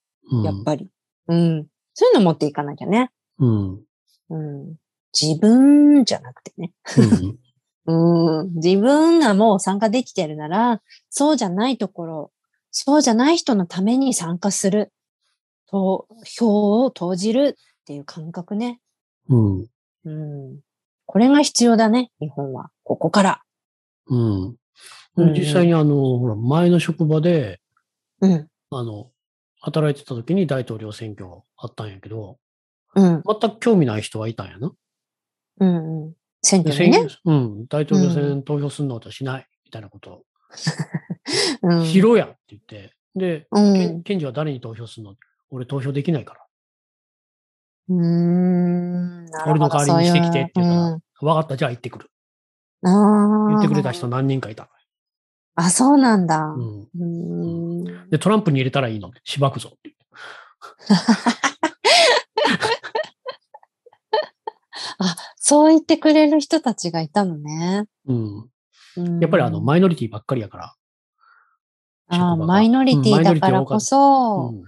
やっぱり。うん。そういうの持っていかなきゃね。うんうん。自分じゃなくてね。うんうん。自分がもう参加できてるなら、そうじゃないところ、そうじゃない人のために参加する。と、票を投じるっていう感覚ね。うんうん。これが必要だね、日本は。ここから。うんうん実際にあの、ほら、前の職場で、うん。あの、働いてた時に大統領選挙あったんやけど、うん。全く興味ない人はいたんやな。うん。うん。選で挙にね。選うん、大統領選投票するのとしない、みたいなことを、*laughs* うん。しろやって言って、で、検事は誰に投票するの？俺投票できないから。うーん。俺の代わりにしてきてって言ったら、そういうわかった、じゃあ行ってくる。言ってくれた人何人かいたあ、そうなんだ。の。うん。で、トランプに入れたらいいの？しばくぞって。*laughs* あ、そう言ってくれる人たちがいたのね。うん。うんやっぱりあの、マイノリティばっかりやから。あマイノリティだからこうそ、ん。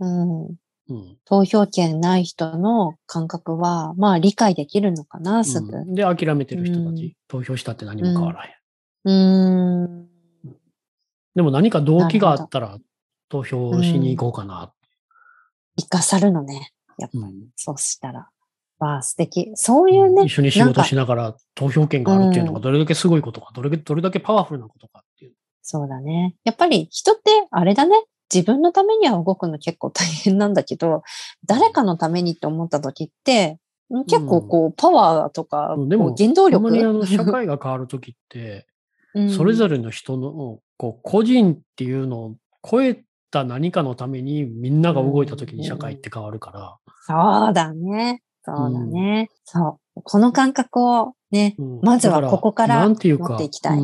うん、うん。投票権ない人の感覚は、まあ理解できるのかな、すぐ。うんで、諦めてる人たち、うん投票したって何も変わらへん。うーん。でも何か動機があったら、投票しに行こうかな。生かさるのね。やっぱ、うんそうしたら。わあ、素敵。そういうね。一緒に仕事しながら投票権があるっていうのがうんどれだけすごいことか、どれだけどれだけパワフルなことかっていう。そうだね。やっぱり人ってあれだね。自分のためには動くの結構大変なんだけど、誰かのためにって思った時って、結構こう、パワーとか、でも原動ほんまにあ力の社会が変わるときって、うんそれぞれの人の、こう、個人っていうのを超えた何かのためにみんなが動いたときに社会って変わるから、そうだね。そうだね。そう。この感覚をね、うん。まずはここから持っていきたい。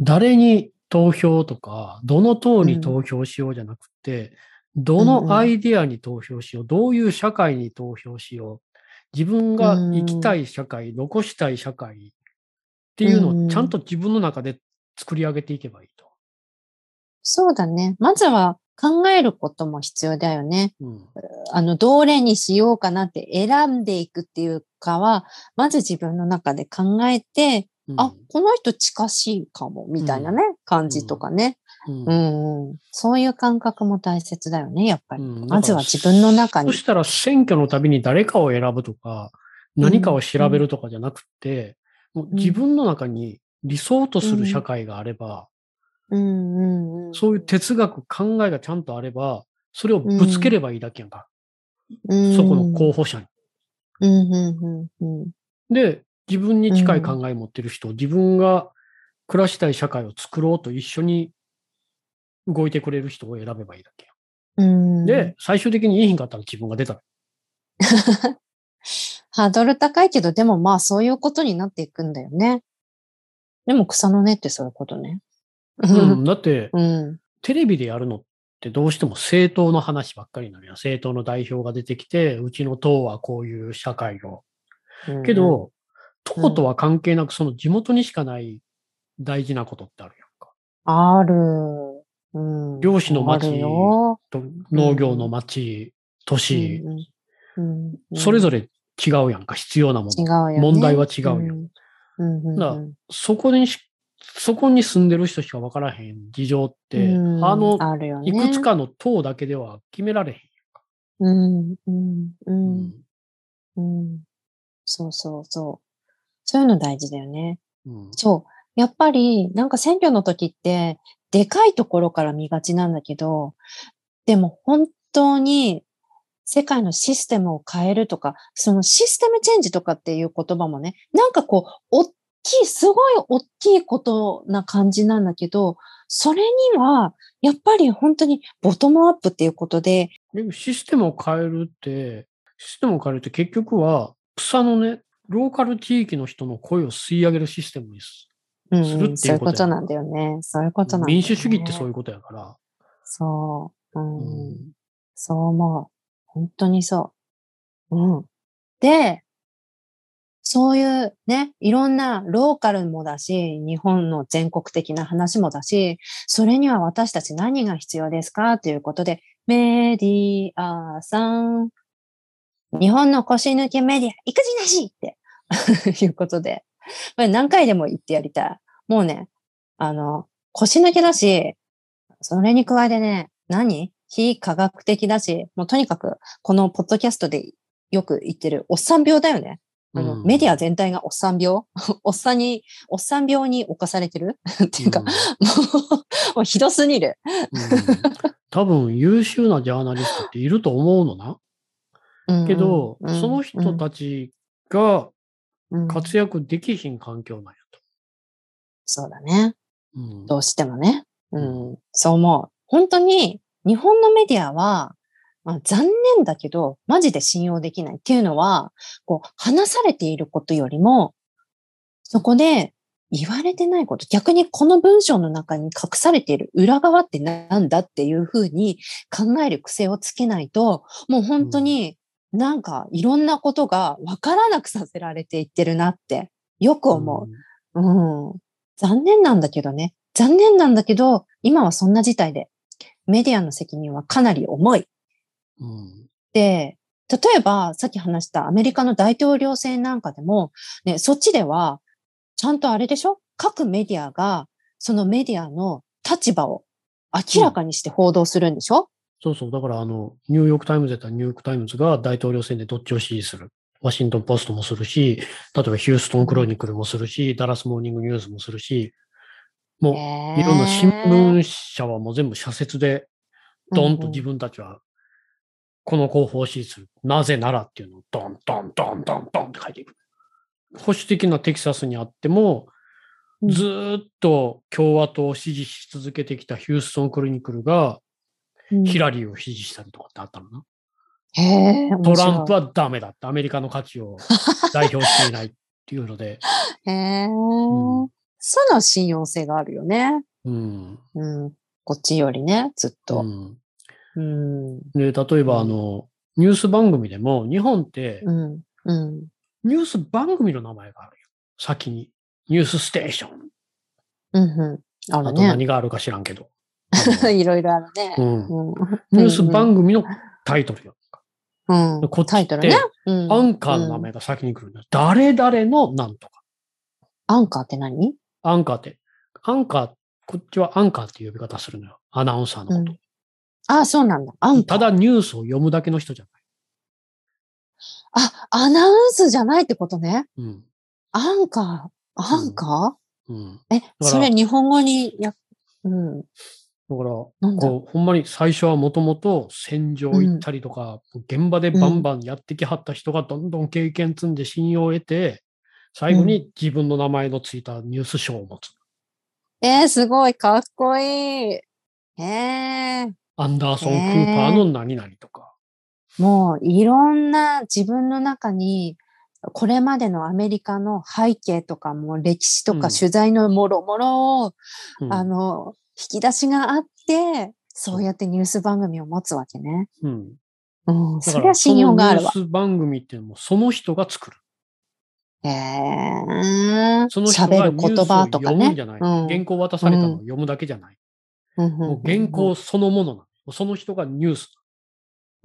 誰に投票とか、どの党に投票しようじゃなくて、どのアイデアに投票しよう、どういう社会に投票しよう、自分が生きたい社会、残したい社会っていうのをちゃんと自分の中で作り上げていけばいいと。そうだね。まずは考えることも必要だよね。うんあの、どれにしようかなって選んでいくっていうかは、まず自分の中で考えて、うんあ、この人近しいかも、みたいなね、感じとかね、うんうんうん。そういう感覚も大切だよね、やっぱり。うんまずは自分の中にそ。したら選挙のたびに誰かを選ぶとか、何かを調べるとかじゃなくて、もう自分の中に理想とする社会があれば、うんうんうん。そういう哲学、考えがちゃんとあれば、それをぶつければいいだけやんか。うん、そこの候補者に。で、自分に近い考えを持ってる人、自分が暮らしたい社会を作ろうと一緒に動いてくれる人を選べばいいだけや。で、最終的にいい品があったら自分が出たら。*laughs* ハードル高いけど、でもまあそういうことになっていくんだよね。でも草の根ってそういうことね。うん、*laughs* だって、うん。テレビでやるのってどうしても政党の話ばっかりになるやん。政党の代表が出てきて、うちの党はこういう社会を。けど、党とは関係なく、その地元にしかない大事なことってあるやんか。ある。うん。漁師の町農業の町、都市、うんうんうんそれぞれ違うやんか、必要なもの。よね。問題は違うよん。うんうんうんだからそこにし、そこに住んでる人しか分からへん事情って、うんあの。いくつかの党だけでは決められへん。うん、うん、う、うんうん。そうそうそう。そういうの大事だよね。うんそう。やっぱり、なんか選挙の時って、でかいところから見がちなんだけど、でも本当に世界のシステムを変えるとか、そのシステムチェンジとかっていう言葉もね、なんかこう、大きい、すごい大きいことな感じなんだけど、それには、やっぱり本当にボトムアップっていうことで、でもシステムを変えるって、システムを変えるって結局は草のね、ローカル地域の人の声を吸い上げるシステムです。うんするっていううんそういうここととなんだよね。そういうことなんだよね。民主主義ってそういうことやから。そう。うん。うんそう思う。本当にそう。うん。で、そういうね、いろんなローカルもだし、日本の全国的な話もだし、それには私たち何が必要ですかということで、メディアさん、日本の腰抜けメディア、育児なしって *laughs* いうことで、これ何回でも言ってやりたい。もうね、あの、腰抜けだし、それに加えてね、何？非科学的だし、もうとにかく、このポッドキャストでよく言ってる、おっさん病だよね。あの、うんメディア全体がおっさん病 *laughs* おっさんに、おっさん病に侵されてる *laughs* っていうか、うんもう、*laughs* もうひどすぎる。うん多分優秀なジャーナリストっていると思うのな。けど、うんその人たちがうん活躍できひん環境なんやと。そうだね。うんどうしてもね。ううんん、そう思う。本当に、日本のメディアは、まあ、残念だけど、マジで信用できないっていうのは、こう、話されていることよりも、そこで言われてないこと、逆にこの文章の中に隠されている裏側ってなんだっていうふうに考える癖をつけないと、もう本当になんかいろんなことがわからなくさせられていってるなってよく思う。うん。残念なんだけどね。残念なんだけど、今はそんな事態で、メディアの責任はかなり重い。うん。で、例えば、さっき話したアメリカの大統領選なんかでも、ね、そっちでは、ちゃんとあれでしょ？各メディアが、そのメディアの立場を明らかにして報道するんでしょ、そうそう。だから、あの、ニューヨークタイムズだったらニューヨークタイムズが大統領選でどっちを支持する？ワシントンポストもするし、例えばヒューストンクロニクルもするし、ダラスモーニングニュースもするし、もう、いろんな新聞社はもう全部社説で、ドンと自分たちは、この候補を支持する。なぜならっていうのをドン、ドン、ドン、ドン、ドンって書いていく。保守的なテキサスにあっても、うん。ずーっと共和党を支持し続けてきたヒューストンクロニクルが、うん。ヒラリーを支持したりとかってあったのな。へトランプはダメだって、アメリカの価値を代表していないっていうので、*laughs* へえ、んその信用性があるよね。うん。うん。こっちよりね、ずっうと。ん、うん。で、例えば、あの、ニュース番組でも、日本って、うん。うん。ニュース番組の名前があるよ。先に。ニュースステーション。うん。うん。ああるね。と何があるか知らんけど。*laughs* あいろいろあるね。のうん。うん、ニュース番組のタイトルよ。うん。こっちってアンカーの名前が先に来るんだ。誰々のなんとか。アンカーって何？アンカーって。アンカー、こっちはアンカーっていう呼び方するのよ。アナウンサーのこと。ああ、そうなんだ。アンカー。ただニュースを読むだけの人じゃない。あ、アナウンスじゃないってことね。うん。アンカー。アンカうん。ー、え、らそれ日本語にや、うん。だから、なんだ？こう、ほんまに最初はもともと戦場行ったりとか、現場でバンバンやってきはった人がどんどん経験積んで信用を得て、最後に自分の名前のついたニュース賞を持つ。えー、すごい、かっこいい。えー、アンダーソン・クーパーの何々とか。もういろんな自分の中に、これまでのアメリカの背景とかも歴史とうんか取材のもろもろを、うんあの、引き出しがあって、そうやってニュース番組を持つわけね。うん。うん、それは信用があるわニュース番組っていうのもその人が作る。へえ。その人喋る言がニュースを葉とかね読むんじ。ゃない。うん原稿渡されたのを読むだけじゃない。うんうんもう原稿そのものなの。その人がニュース。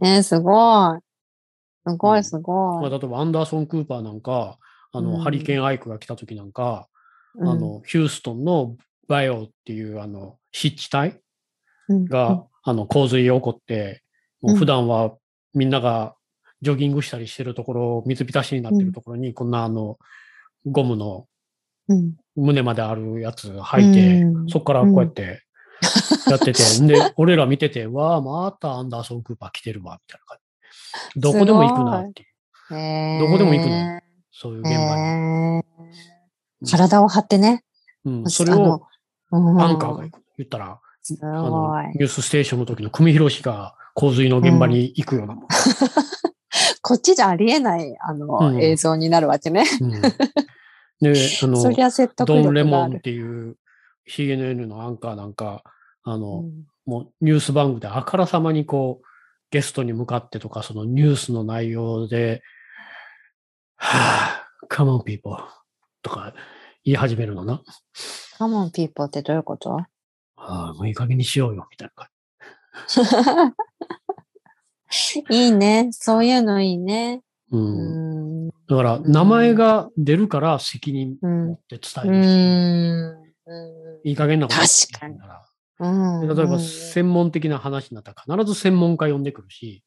えー、すごい。すごうんい、すごまあ、い。例えばアンダーソン・クーパーなんか、あの、うんハリケーン・アイクが来た時なんか、うんあの、ヒューストンのバイオっていう、あの、湿地帯うんが、あの、洪水起こって、もう普段はみんながジョギングしたりしてるところ、水浸しになってるところに、こんなあの、ゴムのうん胸まであるやつ履いて、うんそこからこうやってやってて、*laughs* で、俺ら見てて、わあ、またアンダーソン・クーパー来てるわ、みたいな感じ。どこでも行くなっていう、へーどこでも行くのそういう現場に。へー体を張ってね。うん、それをアンカーが行く。言ったら、すあの。ニュースステーションの時の組広が洪水の現場に行くようなもん。*laughs* こっちじゃありえない、あの、うん映像になるわけね。うんで、*laughs* あの、そりゃ説得ドン・レ。モンっていう CNN のアンカーなんか、あの、うんもうニュース番組であからさまにこう、ゲストに向かってとか、そのニュースの内容で、はぁ、come on people とか言い始めるのな。Come on people ってどういうこと？はあ、もういい加減にしようよ、みたいな感 *laughs* *laughs* いいね。そういうのいいね。じ。う。うんん。だから、名前が出るから責任持って伝えうるし、ん。いい加減なこと確かにうん。で例えば専門的な話になったら必ず専門家呼んでくるし、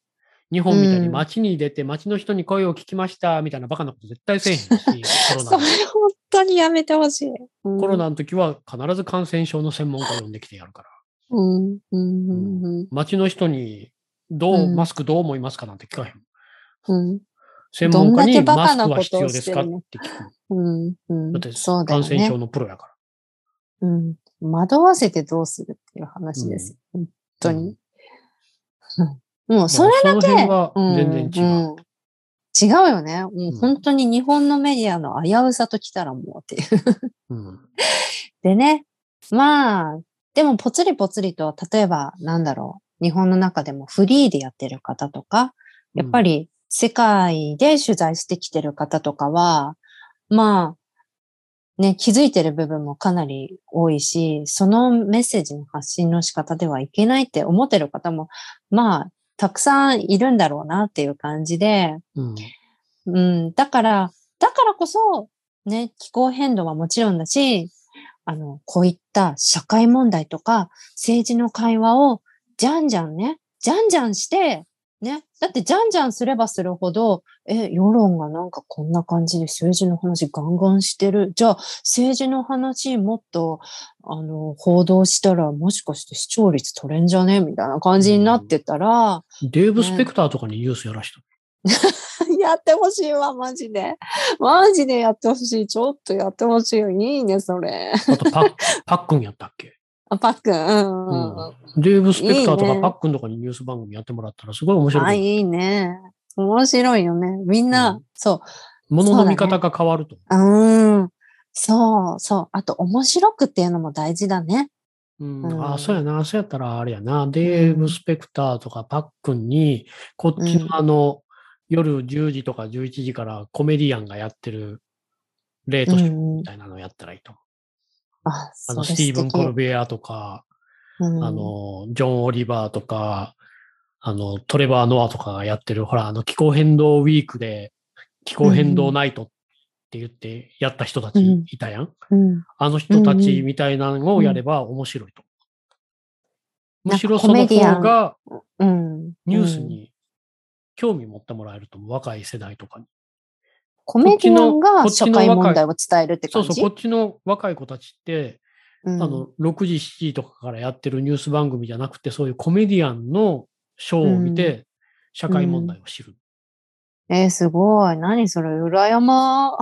日本みたいに街に出て街の人に声を聞きましたみたいなバカなこと絶対せえへんし、*laughs* コロナそれ本当にやめてほしい。うんコロナの時は必ず感染症の専門家呼んできてやるから。うん。うん。うん。街の人に、どう、うんマスクどう思いますかなんて聞かへん。うん。専門家にマスクはカなこと必要ですかって聞く。うん。うんだってそうだよね感染症。のプロやかうん。惑わせてどうするっていう話ですよ。本当に。うん *laughs* もうら。それだけ、全然違う。うん違うよね。もう本当に日本のメディアの危うさときたらもうっていう。うん。*laughs* でね、まあ、でもぽつりぽつりと、例えばなんだろう、日本の中でもフリーでやってる方とか、やっぱり世界で取材してきてる方とかは、まあ、ね、気づいてる部分もかなり多いし、そのメッセージの発信の仕方ではいけないって思ってる方も、まあ、たくさんいるんだろうなっていう感じで、うん。うん、だから、だからこそ、ね、気候変動はもちろんだし、あの、こういった社会問題とか政治の会話をじゃんじゃんね、じゃんじゃんして、ね、だってじゃんじゃんすればするほど、え、世論がなんかこんな感じで政治の話ガンガンしてる。じゃあ、政治の話もっと、あの、報道したらもしかして視聴率取れんじゃね？みたいな感じになってたら、デーブ・スペクターとかにニュースやらした。*laughs* やってほしいわ、マジで。マジでやってほしい。ちょっとやってほしいよ。いいね、それ。あとパッ、パックンやったっけ？あ、パックン。うんうんうん。デーブ・スペクターといいねかパックンとかにニュース番組やってもらったらすごい面白あ、い。いいね。面白いよね。みんな、うんそ物の見方が変わると。う。うん。そう、そう。あと、面白くっていうのも大事だね。うんうんあそうやな。そうやったらあれやな。デーブ・スペクターとかパックンに、こっちのあの、夜10時とか11時からコメディアンがやってるレートショーうんみたいなのやったらいいと。あ、あの、スティーブン・コルベアとか、うんあの、ジョン・オリバーとか、あの、トレバー・ノアとかがやってる、ほら、あの、気候変動ウィークで、気候変動ナイトって言ってやった人たちいたやん。うん。あの人たちみたいなのをやれば面白いと。うんむしろその方がうん。ニュースうんに興味持ってもらえると。若い世代とかに。コメディアンこが社会問題を伝えるってそうそう、感じこっちの若い子たちって、うんあの、6時、7時とかからやってるニュース番組じゃなくて、そういうコメディアンのショーを見て、社会問題を知る。えーすごい。何それ、羨ま。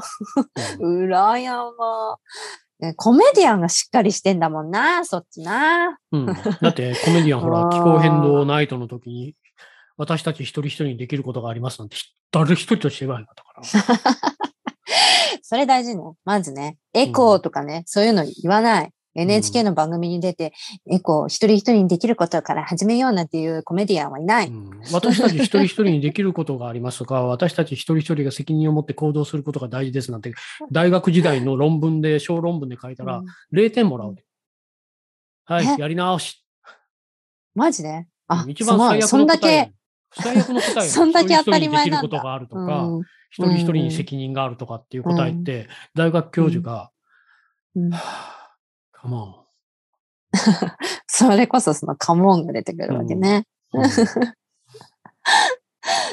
うん羨ま。*laughs* ねコメディアンがしっかりしてんだもんな、そっちな。うん。だって、コメディアン、ほら、*laughs* 気候変動ナイトの時に、私たち一人一人にできることがありますなんて、誰一人として言わへんかったから。*laughs* それ大事ね。まずね、エコーとかね、そういうの言わない。NHK の番組に出て、エコー一人一人にできることから *laughs* 始めようなんていうコメディアンはいない。うん私たち一人一人にできることがありますとか、*laughs* 私たち一人一人が責任を持って行動することが大事ですなんて、大学時代の論文で、小論文で書いたらうん、0点もらうで。はい、え？やり直し。マジで？あ、一番最悪そんだけ。。最悪の答え *laughs* そんだけ当たり前なんだ。一人一人にできることがあるとか、うん。一人一人に責任があるとかっていう答えって、大学教授が、うん。はぁカモ *laughs* それこそそのカモンが出てくるわけね。ン。うん。*laughs*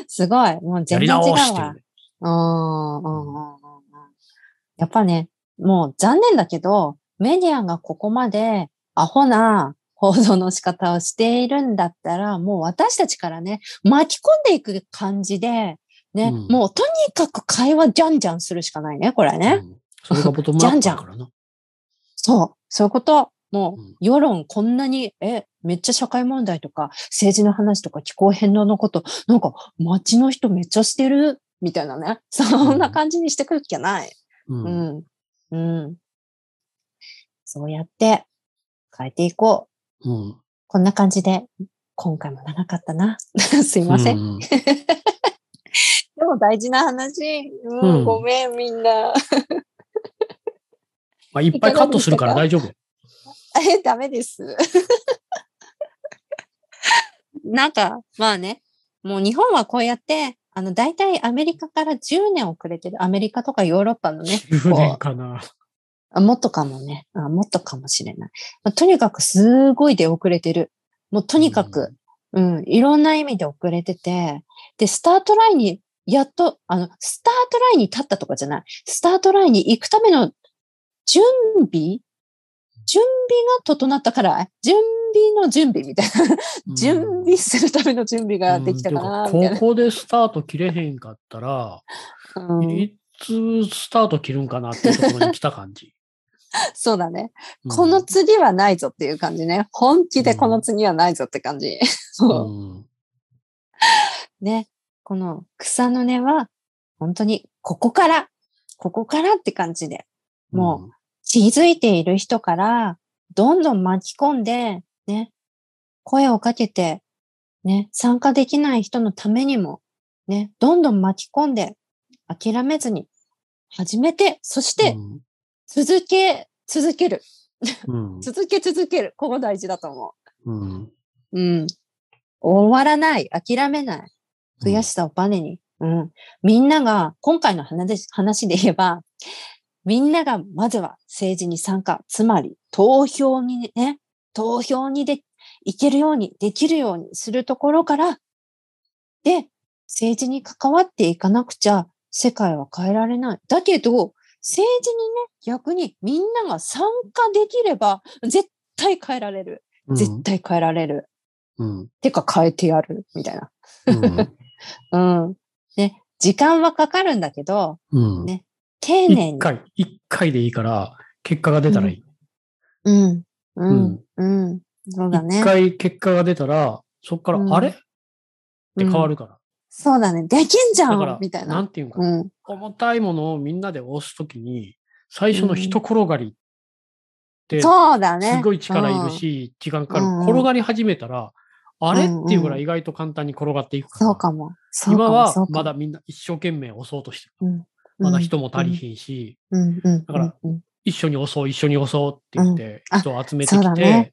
すごい。もうや全然違うわ。うんうんうんうんうん。やっぱね、もう残念だけど、メディアがここまでアホな報道の仕方をしているんだったら、もう私たちからね、巻き込んでいく感じで、ね、うんもうとにかく会話じゃんじゃんするしかないね、これね。うんそれがボトムアップだからな。そう、そういうこと。もう世論こんなに、え、めっちゃ社会問題とか、政治の話とか気候変動のこと、なんか街の人めっちゃしてる、みたいなね。*laughs* そんな感じにしてくるっきゃない。ううんん。うん。そうやって変えていこう。うんこんな感じで、今回も長かったな。*laughs* すいません。うん *laughs* でも大事な話。うん、うんごめん、みんな。*laughs* まあ、いっぱいカットするから大丈夫。え、ダメです。なんか、まあね、もう日本はこうやって、あの、大体アメリカから10年遅れてる。アメリカとかヨーロッパのね。10こう年かな。あもっとかもねあ。もっとかもしれない。まあとにかくすごい出遅れてる。もうとにかく、うん、いろんな意味で遅れてて、で、スタートラインに、やっと、あの、スタートラインに立ったとかじゃない。スタートラインに行くための準備？準備が整ったから、準備の準備みたいな。準備するための準備ができたかな、みたいな。うんここでスタート切れへんかったら、*laughs* うんいつスタート切るんかなっていうところに来た感じ。*laughs* そうだね。うんこの次はないぞっていう感じね。本気でこの次はないぞって感じ。*laughs* そう。うんね。この草の根は本当に、ここから、ここからって感じで、もう、気づいている人から、どんどん巻き込んで、ね、声をかけて、ね、参加できない人のためにも、ね、どんどん巻き込んで、諦めずに、始めて、そして、うん続け、続ける。うん *laughs* 続け続ける。ここ大事だと思うんう。うん。終わらない。諦めない。悔しさをバネに。うん。みんなが、今回の話話で言えば、みんながまずは政治に参加、つまり投票にね、投票にで、行けるように、できるようにするところから、で、政治に関わっていかなくちゃ世界は変えられない。だけど、政治にね、逆にみんなが参加できれば、絶対変えられる。うん絶対変えられる。うんてか変えてやる。みたいな。うん *laughs* うん。ね、時間はかかるんだけど、うんね丁寧に。一回、一回でいいから、結果が出たらいい。うん。ううんん。うん。そうだね一。回結果が出たら、そっから、うんあれ？って変わるから。そうだね。できんじゃんみたい、な。なんていうんか、うん。重たいものをみんなで押すときに、最初の一転がりって、すそうだね。ごい力いるし、時間かかる。うん転がり始めたら、あれっていうぐらい意外と簡単に転がっていくうん。から。そうかも。今はまだみんな一生懸命押そうとしてる。うんまだ人も足りひんし。だからうん、一緒に押そう、一緒に押そうって言って人を集めてきて、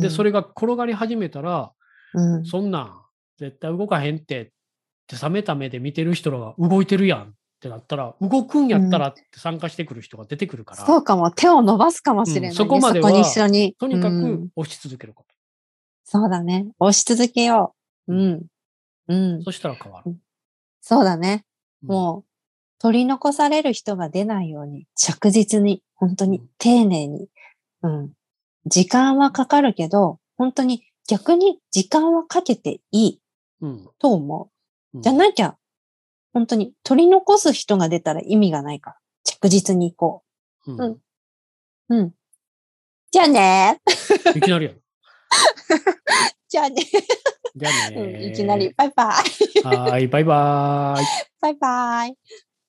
で、それが転がり始めたら、うん。そんなん絶対動かへんって、って冷めた目で見てる人らが動いてるやんってなったら、動くんやったらって参加してくる人が出てくるから、そうかも。手を伸ばすかもしれないね。うんそこまではに一緒に。とにかうんく押し続けるこそうだね。押し続けよう。うん。うんと。。そしたら変わる。そうだね。うんもう、取り残される人が出ないように、着実に、本当にうん丁寧に。うん。時間はかかるけど、本当に逆に時間はかけていいうんと思う。うんじゃなきゃ、本当に取り残す人が出たら意味がないから、着実に行こうんうんう。うん。じゃあねいきなりやな。*laughs* じゃあね、じゃあうんね。いきなり、。バイバイ。はーい、バイバーイ。バイバイ。